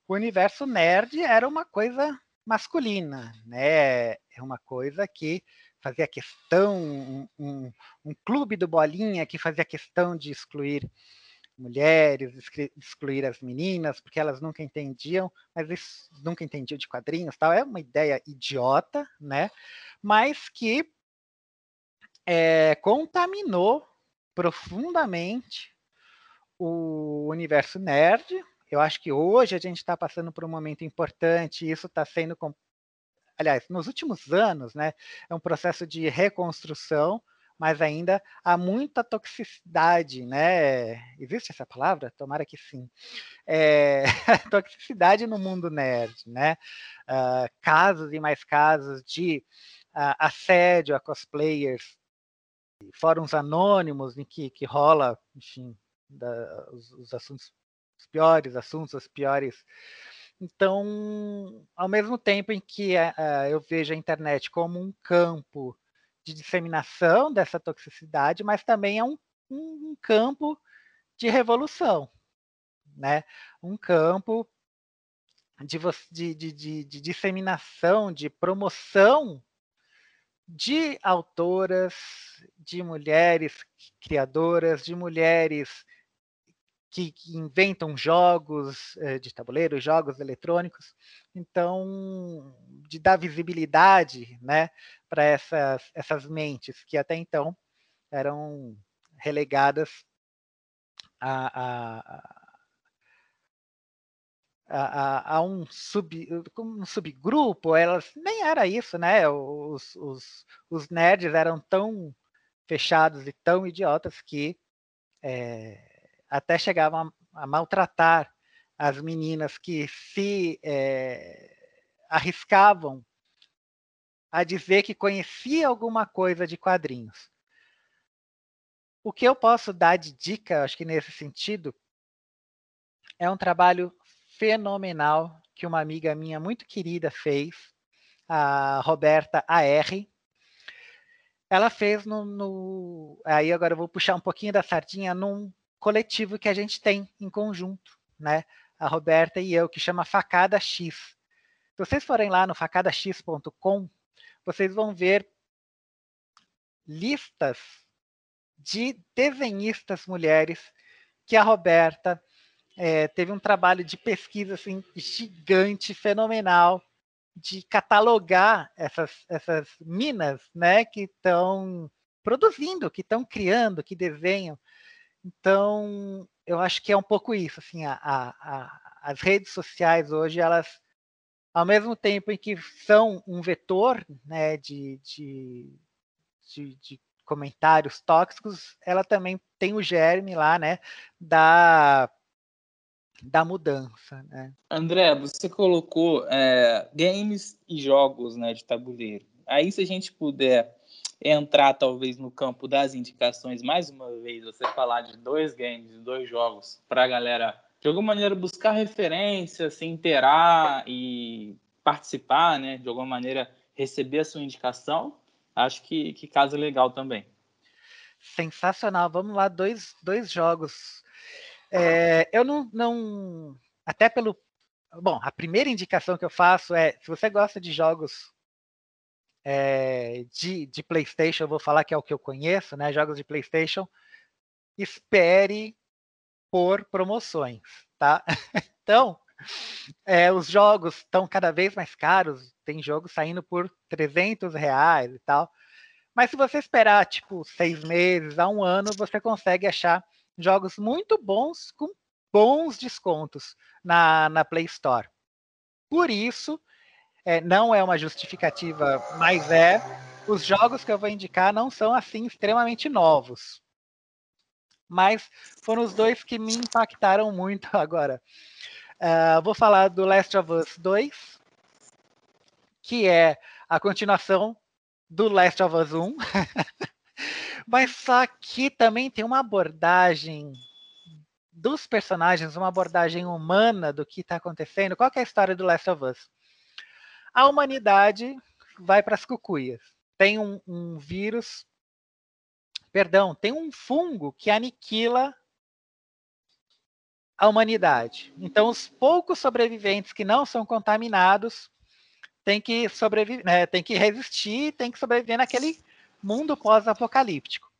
O universo nerd era uma coisa masculina, né? É uma coisa que fazia questão, um, um, um clube do bolinha que fazia questão de excluir mulheres, excluir as meninas, porque elas nunca entendiam, mas isso nunca entendiam de quadrinhos, tal. É uma ideia idiota, né? Mas que é, contaminou profundamente o universo nerd. Eu acho que hoje a gente está passando por um momento importante, e isso está sendo, aliás, nos últimos anos, né? É um processo de reconstrução mas ainda há muita toxicidade, né? Existe essa palavra? Tomara que sim. É, toxicidade no mundo nerd, né? Uh, casos e mais casos de uh, assédio a cosplayers, fóruns anônimos em que, que rola, enfim, da, os, os assuntos, os piores assuntos, os piores então, ao mesmo tempo em que uh, eu vejo a internet como um campo de disseminação dessa toxicidade, mas também é um, um campo de revolução, né? Um campo de, de, de, de, disseminação, de promoção de autoras, de mulheres criadoras, de mulheres que, que inventam jogos eh, de tabuleiro, jogos eletrônicos, então de dar visibilidade, né, para essas essas mentes que até então eram relegadas a, a a, a, um, sub, um subgrupo, elas nem era isso, né? Os, os, os nerds eram tão fechados e tão idiotas que é, até chegavam a, a maltratar as meninas que se é, arriscavam a dizer que conhecia alguma coisa de quadrinhos. O que eu posso dar de dica, acho que nesse sentido, é um trabalho fenomenal que uma amiga minha muito querida fez, a Roberta AR. Ela fez no, no, Aí agora eu vou puxar um pouquinho da sardinha num coletivo que a gente tem em conjunto, né? A Roberta e eu, que chama Facada X. Se vocês forem lá no facadax.com, vocês vão ver listas de desenhistas mulheres que a Roberta é, teve um trabalho de pesquisa assim, gigante, fenomenal, de catalogar essas, essas minas né, que estão produzindo, que estão criando, que desenham. Então, eu acho que é um pouco isso. Assim, a, a, as redes sociais hoje, elas, ao mesmo tempo em que são um vetor né, de, de, de, de comentários tóxicos, ela também tem o germe lá, né, da da mudança, né? André, você colocou é, games e jogos, né, de tabuleiro. Aí, se a gente puder entrar talvez no campo das indicações mais uma vez, você falar de dois games, dois jogos, para a galera de alguma maneira buscar referência, se inteirar e participar, né? De alguma maneira receber a sua indicação, acho que, que casa legal também. Sensacional. Vamos lá, dois, dois jogos é, eu não, não. Até pelo. Bom, a primeira indicação que eu faço é: se você gosta de jogos é, de, de PlayStation, vou falar que é o que eu conheço, né? Jogos de PlayStation, espere por promoções, tá? então, é, os jogos estão cada vez mais caros, tem jogos saindo por 300 reais e tal. Mas se você esperar, tipo, seis meses a um ano, você consegue achar jogos muito bons com bons descontos na, na Play Store. Por isso, é, não é uma justificativa, mas é. Os jogos que eu vou indicar não são assim extremamente novos. Mas foram os dois que me impactaram muito agora. Uh, vou falar do Last of Us 2, que é a continuação do Last of Us 1. Mas aqui também tem uma abordagem dos personagens, uma abordagem humana do que está acontecendo. Qual é a história do Last of Us? A humanidade vai para as cucuias. Tem um, um vírus, perdão, tem um fungo que aniquila a humanidade. Então, os poucos sobreviventes que não são contaminados têm que sobreviver, né, têm que resistir, têm que sobreviver naquele mundo pós-apocalíptico.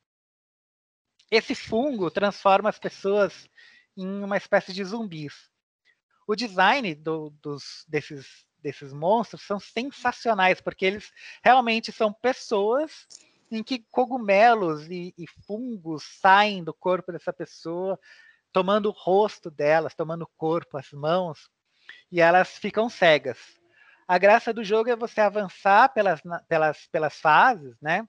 Esse fungo transforma as pessoas em uma espécie de zumbis. O design do, dos, desses, desses monstros são sensacionais, porque eles realmente são pessoas em que cogumelos e, e fungos saem do corpo dessa pessoa, tomando o rosto delas, tomando o corpo, as mãos, e elas ficam cegas. A graça do jogo é você avançar pelas, pelas, pelas fases, né?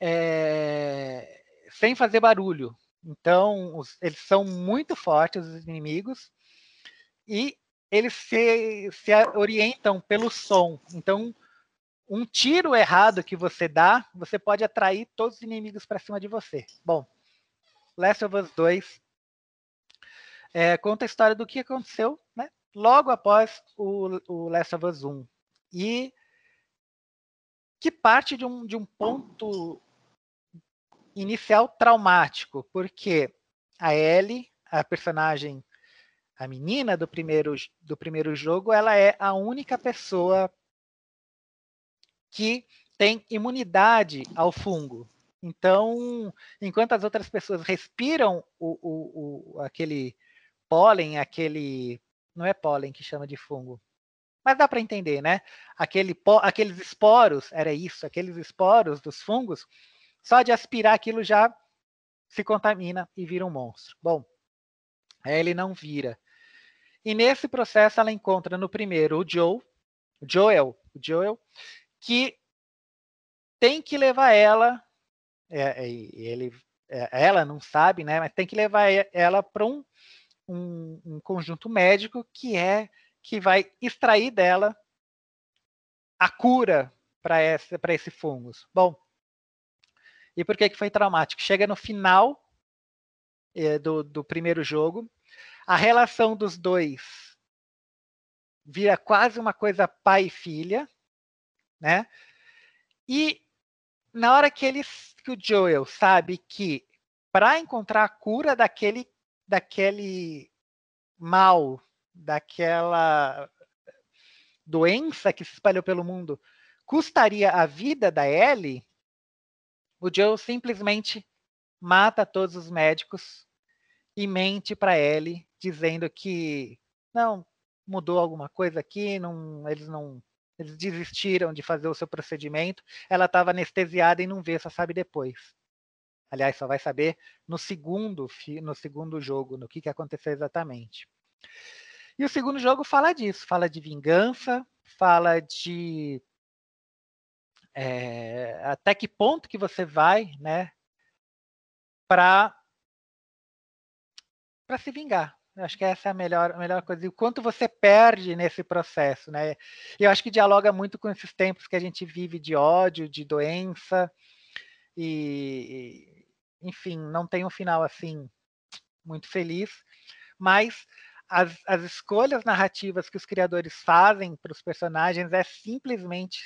é, sem fazer barulho. Então, os, eles são muito fortes, os inimigos, e eles se, se orientam pelo som. Então, um tiro errado que você dá, você pode atrair todos os inimigos para cima de você. Bom, Last of Us 2 é, conta a história do que aconteceu né, logo após o, o Last of Us 1. E que parte de um, de um ponto inicial traumático, porque a Ellie, a personagem, a menina do primeiro, do primeiro jogo, ela é a única pessoa que tem imunidade ao fungo. Então, enquanto as outras pessoas respiram o, o, o, aquele pólen, aquele. Não é pólen que chama de fungo. Mas dá para entender, né? Aquele, aqueles esporos, era isso, aqueles esporos dos fungos, só de aspirar aquilo já se contamina e vira um monstro. Bom, ele não vira. E nesse processo ela encontra no primeiro o Joe, Joel, Joel, que tem que levar ela, é, é ele, é, ela não sabe, né? Mas tem que levar ela para um, um, um conjunto médico que é que vai extrair dela a cura para esse, esse fungos? Bom, e por que, que foi traumático? Chega no final é, do, do primeiro jogo, a relação dos dois vira quase uma coisa pai e filha, né? E na hora que eles, que o Joel sabe que para encontrar a cura daquele, daquele mal, daquela doença que se espalhou pelo mundo, custaria a vida da Ellie, o Joel simplesmente mata todos os médicos e mente para Ellie, dizendo que não mudou alguma coisa aqui, não, eles não eles desistiram de fazer o seu procedimento. Ela estava anestesiada e não vê, só sabe depois. Aliás, só vai saber no segundo no segundo jogo, no que, que aconteceu exatamente. E o segundo jogo fala disso, fala de vingança, fala de é, até que ponto que você vai, né, para para se vingar. Acho que essa é a melhor, a melhor coisa. E o quanto você perde nesse processo, né? Eu acho que dialoga muito com esses tempos que a gente vive de ódio, de doença, e, enfim, não tem um final assim muito feliz, mas as, as escolhas narrativas que os criadores fazem para os personagens é simplesmente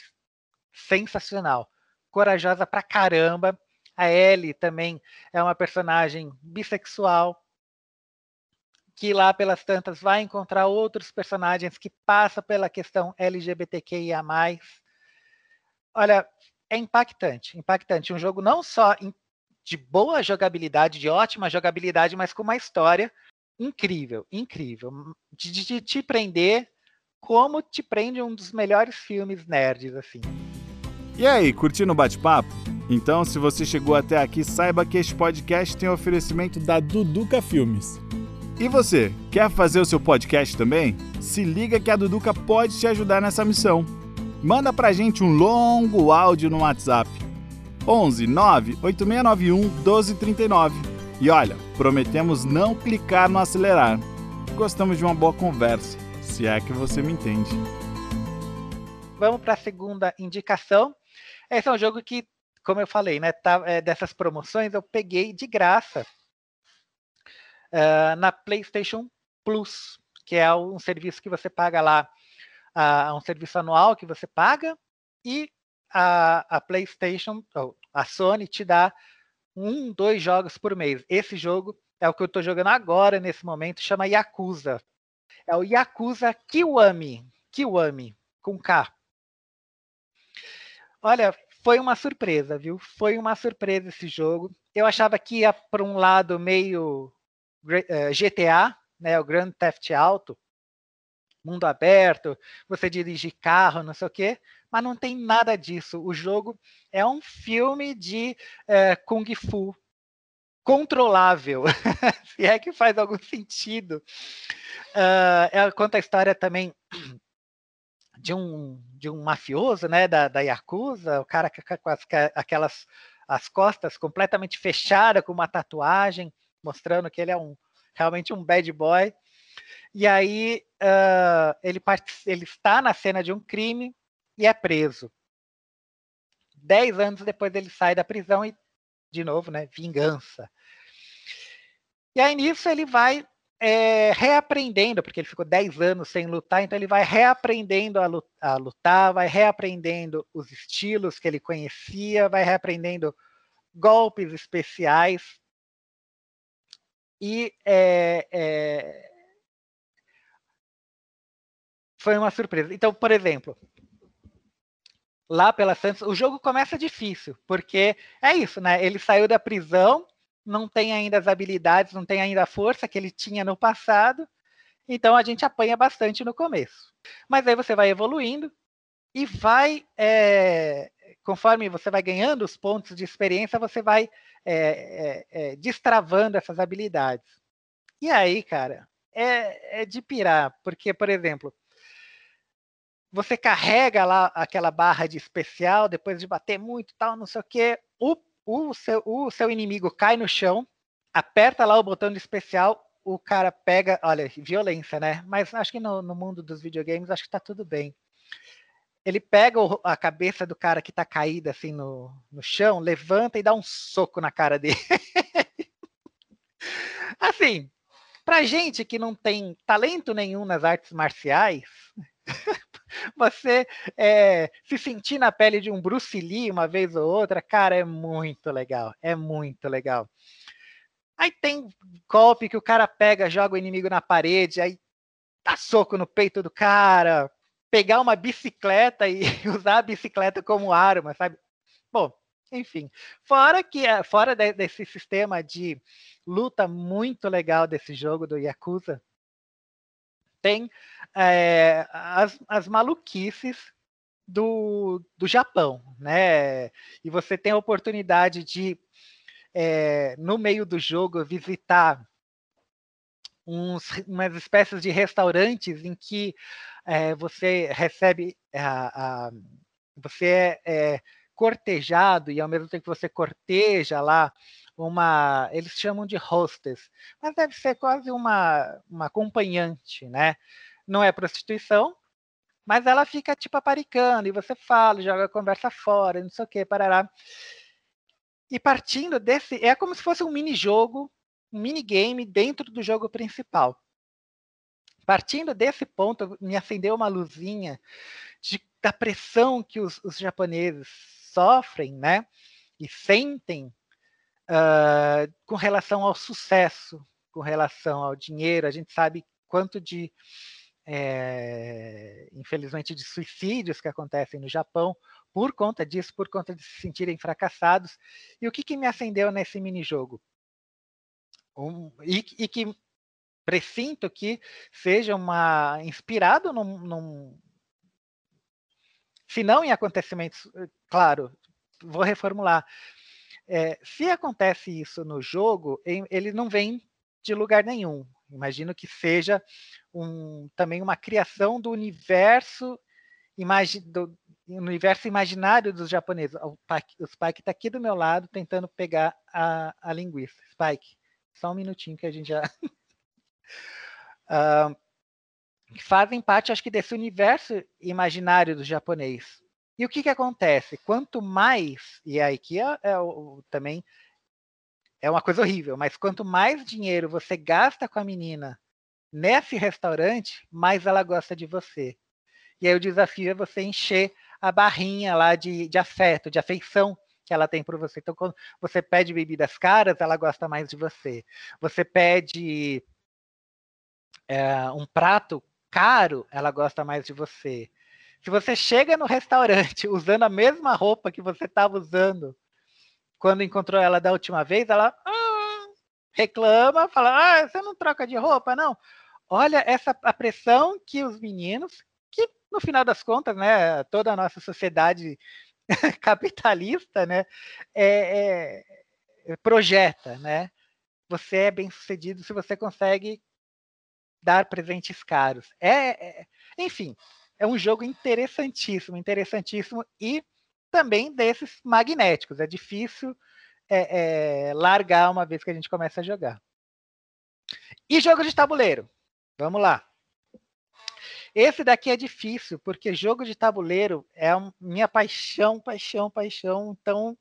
sensacional. Corajosa pra caramba. A Ellie também é uma personagem bissexual que lá pelas tantas vai encontrar outros personagens que passam pela questão LGBTQIA+. Olha, é impactante, impactante. Um jogo não só de boa jogabilidade, de ótima jogabilidade, mas com uma história incrível, incrível. De, de, te prender como te prende um dos melhores filmes nerds, assim. E aí, curtindo o bate-papo? Então, se você chegou até aqui, saiba que este podcast tem oferecimento da Duduca Filmes. E você, quer fazer o seu podcast também? Se liga que a Duduca pode te ajudar nessa missão. Manda pra gente um longo áudio no WhatsApp. 11 98691 1239. E olha, prometemos não clicar no acelerar. Gostamos de uma boa conversa, se é que você me entende. Vamos para a segunda indicação. Esse é um jogo que, como eu falei, né, tá, é, dessas promoções eu peguei de graça uh, na PlayStation Plus, que é um serviço que você paga lá, uh, um serviço anual que você paga e a, a PlayStation, a Sony te dá um, dois jogos por mês. Esse jogo é o que eu estou jogando agora, nesse momento, chama Yakuza. É o Yakuza Kiwami. Kiwami, com K. Olha, foi uma surpresa, viu? Foi uma surpresa esse jogo. Eu achava que ia para um lado meio GTA, eh, né, o Grand Theft Auto, mundo aberto, você dirige carro, não sei o quê, mas não tem nada disso. O jogo é um filme de é, Kung Fu controlável, se é que faz algum sentido. Uh, ela conta a história também de um, de um mafioso, né, da, da Yakuza, o cara com as, aquelas as costas completamente fechadas, com uma tatuagem, mostrando que ele é um realmente um bad boy. E aí uh, ele, ele está na cena de um crime e é preso. Dez anos depois ele sai da prisão e, de novo, né, vingança. E aí nisso ele vai é, reaprendendo, porque ele ficou 10 anos sem lutar, então ele vai reaprendendo a lutar, vai reaprendendo os estilos que ele conhecia, vai reaprendendo golpes especiais. E é, é, foi uma surpresa. Então, por exemplo, lá pela Santos, o jogo começa difícil, porque é isso, né? Ele saiu da prisão não tem ainda as habilidades, não tem ainda a força que ele tinha no passado. Então a gente apanha bastante no começo. Mas aí você vai evoluindo e vai, é, conforme você vai ganhando os pontos de experiência, você vai é, é, destravando essas habilidades. E aí, cara, é, é de pirar, porque, por exemplo, você carrega lá aquela barra de especial, depois de bater muito tal, não sei o quê, o o seu, o seu inimigo cai no chão, aperta lá o botão de especial, o cara pega, olha, violência, né? Mas acho que no, no mundo dos videogames acho que tá tudo bem. Ele pega o, a cabeça do cara que tá caído assim no, no chão, levanta e dá um soco na cara dele. assim, pra gente que não tem talento nenhum nas artes marciais, você é, se sentir na pele de um Bruce Lee uma vez ou outra, cara, é muito legal. É muito legal. Aí tem golpe que o cara pega, joga o inimigo na parede, aí dá soco no peito do cara, pegar uma bicicleta e usar a bicicleta como arma, sabe? Bom, enfim. Fora que eh, fora de, desse sistema de luta muito legal desse jogo do Yakuza, tem é, as, as maluquices do, do Japão, né? E você tem a oportunidade de é, no meio do jogo, visitar uns, umas espécies de restaurantes em que é, você recebe, a, a, você é, é, cortejado e ao mesmo tempo que você corteja lá uma, eles chamam de hostess, mas deve ser quase uma, uma acompanhante, né? Não é prostituição, mas ela fica tipo aparicando e você fala, joga a conversa fora, não sei o que, parará. E partindo desse, é como se fosse um mini jogo, um mini game dentro do jogo principal. Partindo desse ponto, me acendeu uma luzinha de, da pressão que os, os japoneses sofrem, né? E sentem uh, com relação ao sucesso, com relação ao dinheiro. A gente sabe quanto de, é, infelizmente, de suicídios que acontecem no Japão por conta disso, por conta de se sentirem fracassados. E o que, que me acendeu nesse mini-jogo? Um, e, e, que presinto que seja uma inspirado num, num se não em acontecimentos, eh, claro, vou reformular. É, se acontece isso no jogo, ele não vem de lugar nenhum. Imagino que seja um, também uma criação do universo imagi do, universo imaginário dos japoneses. O Spike está aqui do meu lado tentando pegar a, a linguiça. Spike, só um minutinho que a gente já. uh, fazem parte, acho que, desse universo imaginário do japonês. E o que, que acontece? Quanto mais, e aí que é, é também é uma coisa horrível, mas quanto mais dinheiro você gasta com a menina nesse restaurante, mais ela gosta de você. E aí o desafio é você encher a barrinha lá de, de afeto, de afeição que ela tem por você. Então, quando você pede bebidas caras, ela gosta mais de você. Você pede é, um prato caro, ela gosta mais de você. Se você chega no restaurante usando a mesma roupa que você estava usando quando encontrou ela da última vez, ela hum, reclama, fala: ah, você não troca de roupa, não. Olha essa a pressão que os meninos que no final das contas, né, toda a nossa sociedade capitalista, né, é, é, projeta, né? Você é bem sucedido se você consegue dar presentes caros. É, é, enfim, é um jogo interessantíssimo, interessantíssimo e também desses magnéticos. É difícil é, é, largar uma vez que a gente começa a jogar. E jogo de tabuleiro? Vamos lá. Esse daqui é difícil, porque jogo de tabuleiro é minha paixão, paixão, paixão. Então,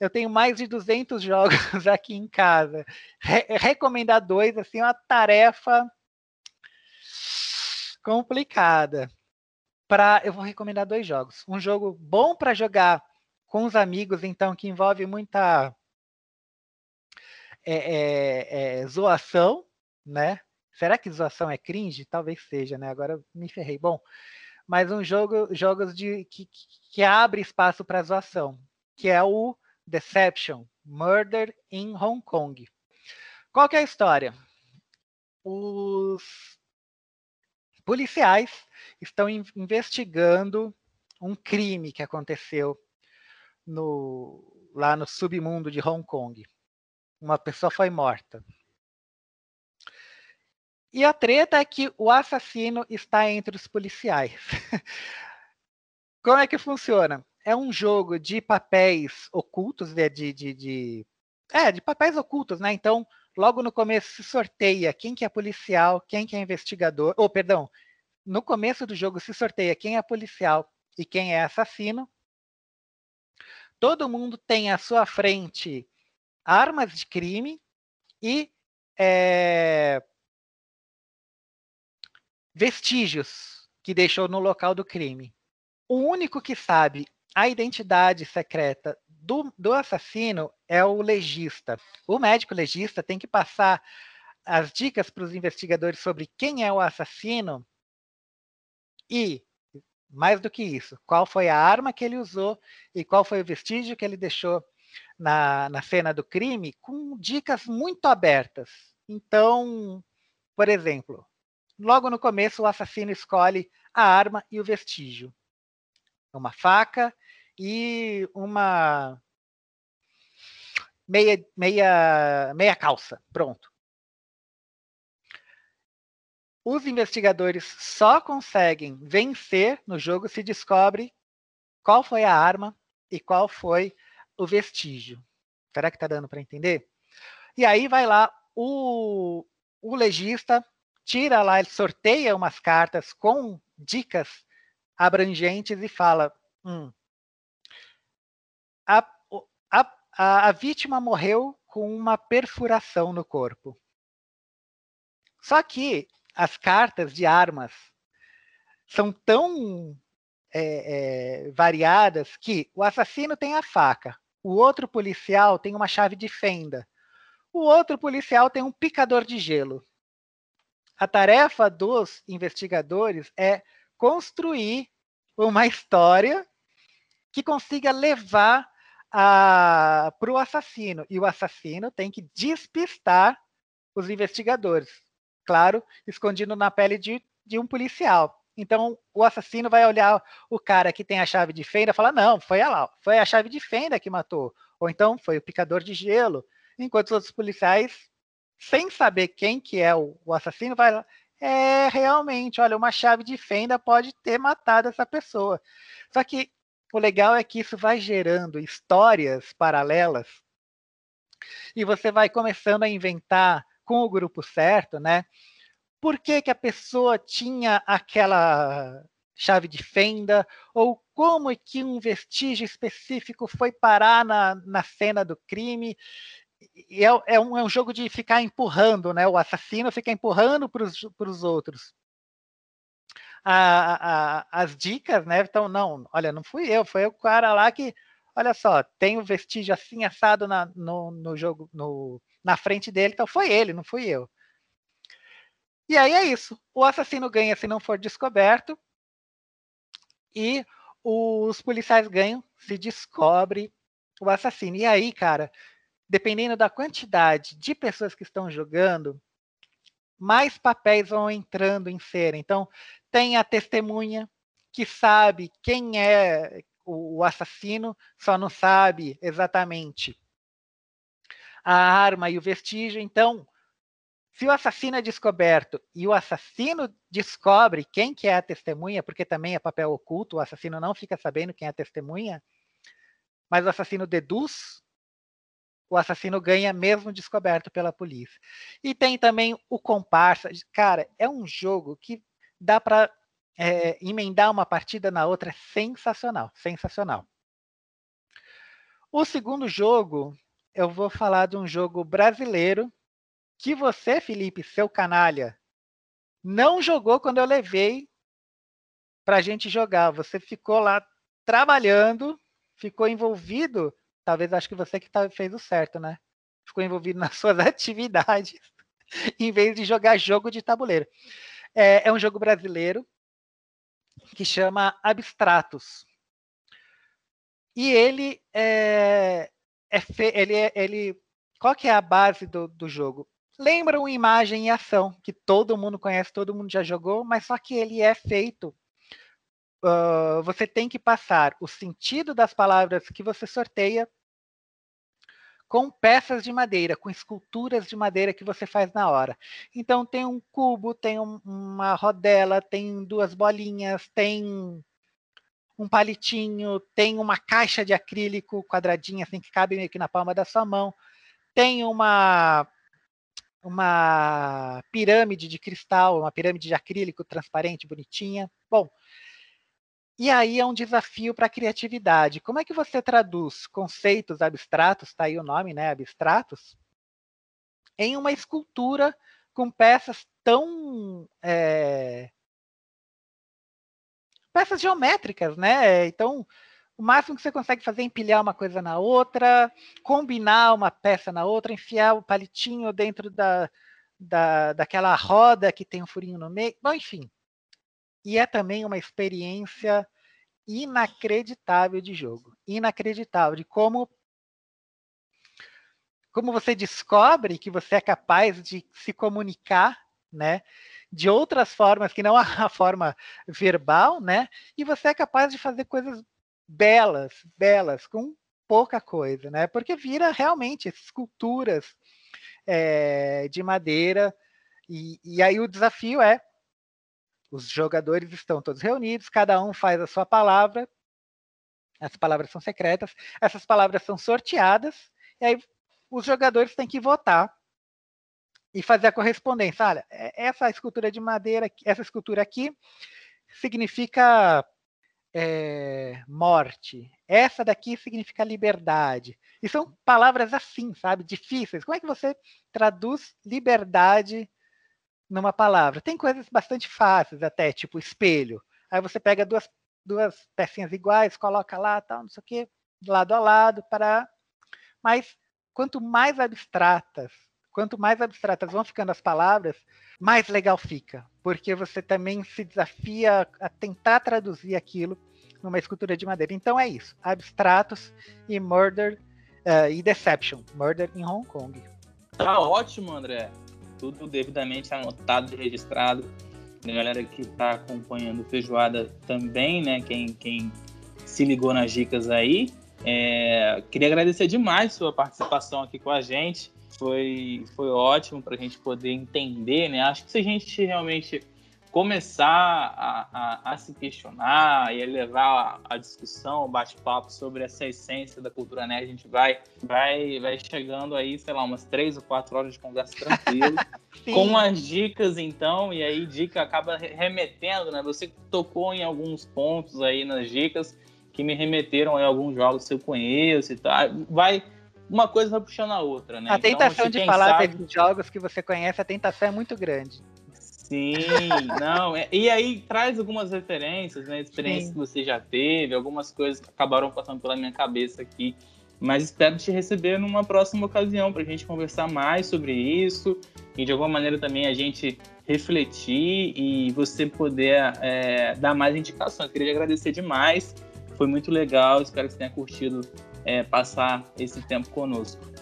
eu tenho mais de 200 jogos aqui em casa. Re recomendar dois, assim, é uma tarefa complicada. Pra, eu vou recomendar dois jogos. Um jogo bom para jogar com os amigos, então, que envolve muita é, é, é, zoação, né? Será que zoação é cringe? Talvez seja, né? Agora me ferrei. Bom, mas um jogo, jogos de que, que abre espaço para zoação, que é o Deception, Murder in Hong Kong. Qual que é a história? Os policiais estão investigando um crime que aconteceu no, lá no submundo de Hong Kong. Uma pessoa foi morta. E a treta é que o assassino está entre os policiais. Como é que funciona? É um jogo de papéis ocultos, né, de, de, de, é, de papéis ocultos, né? Então, logo no começo se sorteia quem que é policial, quem que é investigador, ou perdão, no começo do jogo se sorteia quem é policial e quem é assassino. Todo mundo tem à sua frente armas de crime e é, vestígios que deixou no local do crime. O único que sabe a identidade secreta do, do assassino é o legista. O médico legista tem que passar as dicas para os investigadores sobre quem é o assassino e, mais do que isso, qual foi a arma que ele usou e qual foi o vestígio que ele deixou na, na cena do crime, com dicas muito abertas. Então, por exemplo, logo no começo, o assassino escolhe a arma e o vestígio. Uma faca e uma meia, meia, meia calça. Pronto. Os investigadores só conseguem vencer no jogo se descobre qual foi a arma e qual foi o vestígio. Será que está dando para entender? E aí vai lá o, o legista, tira lá, ele sorteia umas cartas com dicas abrangentes e fala: hum, a, a, a vítima morreu com uma perfuração no corpo. Só que as cartas de armas são tão é, é, variadas que o assassino tem a faca, o outro policial tem uma chave de fenda, o outro policial tem um picador de gelo. A tarefa dos investigadores é construir uma história que consiga levar para o assassino. E o assassino tem que despistar os investigadores. Claro, escondido na pele de, de um policial. Então, o assassino vai olhar o cara que tem a chave de fenda e falar: não, foi lá, foi a chave de fenda que matou. Ou então foi o picador de gelo. Enquanto os outros policiais, sem saber quem que é o, o assassino, vai lá. É, realmente, olha, uma chave de fenda pode ter matado essa pessoa. Só que o legal é que isso vai gerando histórias paralelas e você vai começando a inventar com o grupo certo, né? Por que, que a pessoa tinha aquela chave de fenda, ou como é que um vestígio específico foi parar na, na cena do crime. E é, é, um, é um jogo de ficar empurrando, né? O assassino fica empurrando para os outros a, a, as dicas, né? Então, não, olha, não fui eu, foi o cara lá que, olha só, tem o vestígio assim assado na, no, no jogo, no, na frente dele, então foi ele, não fui eu. E aí é isso. O assassino ganha se não for descoberto. E os policiais ganham se descobre o assassino. E aí, cara, dependendo da quantidade de pessoas que estão jogando, mais papéis vão entrando em cena. Então, tem a testemunha que sabe quem é o assassino, só não sabe exatamente a arma e o vestígio. Então, se o assassino é descoberto e o assassino descobre quem que é a testemunha, porque também é papel oculto, o assassino não fica sabendo quem é a testemunha, mas o assassino deduz, o assassino ganha mesmo descoberto pela polícia. E tem também o comparsa. Cara, é um jogo que dá para é, emendar uma partida na outra sensacional, sensacional. O segundo jogo, eu vou falar de um jogo brasileiro que você, Felipe, seu canalha, não jogou quando eu levei para a gente jogar. Você ficou lá trabalhando, ficou envolvido. Talvez acho que você que tá, fez o certo, né? Ficou envolvido nas suas atividades, em vez de jogar jogo de tabuleiro. É, é um jogo brasileiro que chama Abstratos. E ele é, é ele, é, ele qual que é a base do, do jogo? Lembra uma imagem e ação que todo mundo conhece, todo mundo já jogou, mas só que ele é feito. Uh, você tem que passar o sentido das palavras que você sorteia com peças de madeira, com esculturas de madeira que você faz na hora. Então tem um cubo, tem um, uma rodela, tem duas bolinhas, tem um palitinho, tem uma caixa de acrílico quadradinha assim que cabe meio que na palma da sua mão, tem uma uma pirâmide de cristal, uma pirâmide de acrílico transparente, bonitinha. Bom, e aí é um desafio para a criatividade. Como é que você traduz conceitos abstratos, está aí o nome, né, abstratos, em uma escultura com peças tão é, peças geométricas, né? Então, o máximo que você consegue fazer é empilhar uma coisa na outra, combinar uma peça na outra, enfiar o palitinho dentro da, da, daquela roda que tem um furinho no meio. Bom, enfim. E é também uma experiência inacreditável de jogo. Inacreditável de como como você descobre que você é capaz de se comunicar, né, de outras formas que não a forma verbal, né? E você é capaz de fazer coisas belas, belas, com pouca coisa, né? Porque vira realmente esculturas é, de madeira. E, e aí o desafio é: os jogadores estão todos reunidos, cada um faz a sua palavra, as palavras são secretas, essas palavras são sorteadas, e aí os jogadores têm que votar e fazer a correspondência. Olha, é, essa escultura de madeira, essa escultura aqui significa é, morte. Essa daqui significa liberdade. E são palavras assim, sabe? Difíceis. Como é que você traduz liberdade numa palavra? Tem coisas bastante fáceis até, tipo espelho. Aí você pega duas, duas pecinhas iguais, coloca lá, tal, não sei o quê, lado a lado, para. Mas quanto mais abstratas, quanto mais abstratas vão ficando as palavras, mais legal fica, porque você também se desafia a tentar traduzir aquilo numa escultura de madeira. Então é isso: abstratos e murder uh, e deception, murder em Hong Kong. Tá ótimo, André. Tudo devidamente anotado e registrado. A galera que está acompanhando feijoada também, né? Quem, quem se ligou nas dicas aí. É, queria agradecer demais sua participação aqui com a gente foi, foi ótimo para a gente poder entender, né? Acho que se a gente realmente começar a, a, a se questionar e a levar a, a discussão, o bate-papo sobre essa essência da cultura nerd, a gente vai, vai, vai chegando aí, sei lá, umas três ou quatro horas de conversa tranquilo, com as dicas então, e aí dica acaba remetendo, né? Você tocou em alguns pontos aí nas dicas que me remeteram a alguns jogos que eu conheço e tal. Vai uma coisa vai puxando a outra, né? A então, tentação então, de falar sabe... desses jogos que você conhece, a tentação é muito grande. Sim, não. É, e aí traz algumas referências, né? Experiências Sim. que você já teve, algumas coisas que acabaram passando pela minha cabeça aqui. Mas espero te receber numa próxima ocasião para a gente conversar mais sobre isso e de alguma maneira também a gente refletir e você poder é, dar mais indicações. Queria agradecer demais, foi muito legal, espero que você tenha curtido é, passar esse tempo conosco.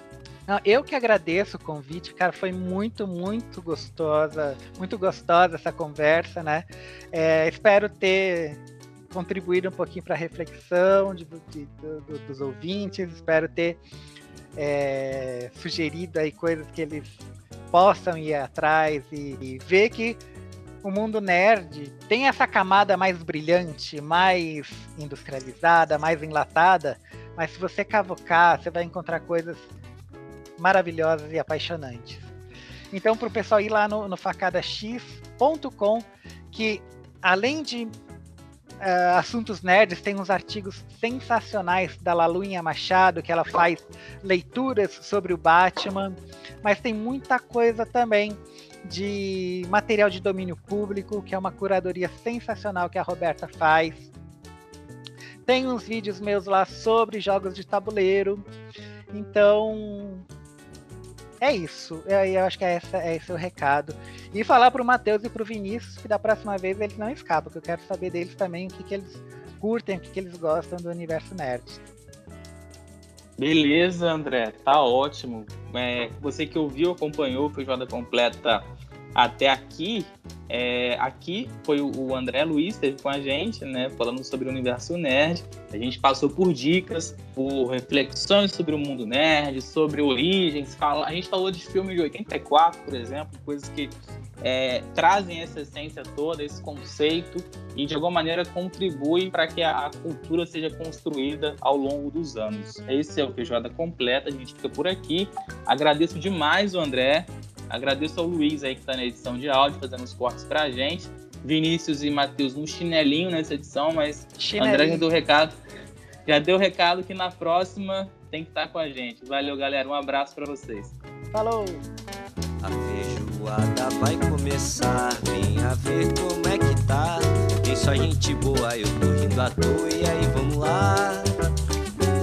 Não, eu que agradeço o convite, cara, foi muito, muito gostosa, muito gostosa essa conversa, né? É, espero ter contribuído um pouquinho para a reflexão de, de, de, dos ouvintes, espero ter é, sugerido aí coisas que eles possam ir atrás e, e ver que o mundo nerd tem essa camada mais brilhante, mais industrializada, mais enlatada, mas se você cavocar, você vai encontrar coisas maravilhosas e apaixonantes. Então, para o pessoal ir lá no, no facadax.com, que além de uh, assuntos nerds, tem uns artigos sensacionais da Lalunha Machado, que ela faz leituras sobre o Batman, mas tem muita coisa também de material de domínio público, que é uma curadoria sensacional que a Roberta faz. Tem uns vídeos meus lá sobre jogos de tabuleiro. Então, é isso. Eu, eu acho que é, essa, é esse o recado. E falar pro Matheus e pro Vinícius que da próxima vez eles não escapam, que eu quero saber deles também o que, que eles curtem, o que, que eles gostam do universo nerd. Beleza, André, tá ótimo. É, você que ouviu, acompanhou, Feijoada Completa até aqui, é, aqui foi o André Luiz, esteve com a gente, né, falando sobre o universo nerd. A gente passou por dicas, por reflexões sobre o mundo nerd, sobre origens. Fala, a gente falou de filmes de 84, por exemplo, coisas que é, trazem essa essência toda, esse conceito, e de alguma maneira contribuem para que a, a, cultura seja construída ao longo dos anos. Esse é o Feijoada Completa, a gente fica por aqui. Agradeço demais o André Agradeço ao Luiz aí que está na edição de áudio, fazendo os cortes pra gente. Vinícius e Matheus no chinelinho nessa edição, mas chinelinho. André já deu recado. Já deu recado que na próxima tem que estar tá com a gente. Valeu, galera. Um abraço para vocês. Falou! A feijoada vai começar, venha ver como é que tá. Tem só gente boa, eu tô rindo à toa, e aí vamos lá.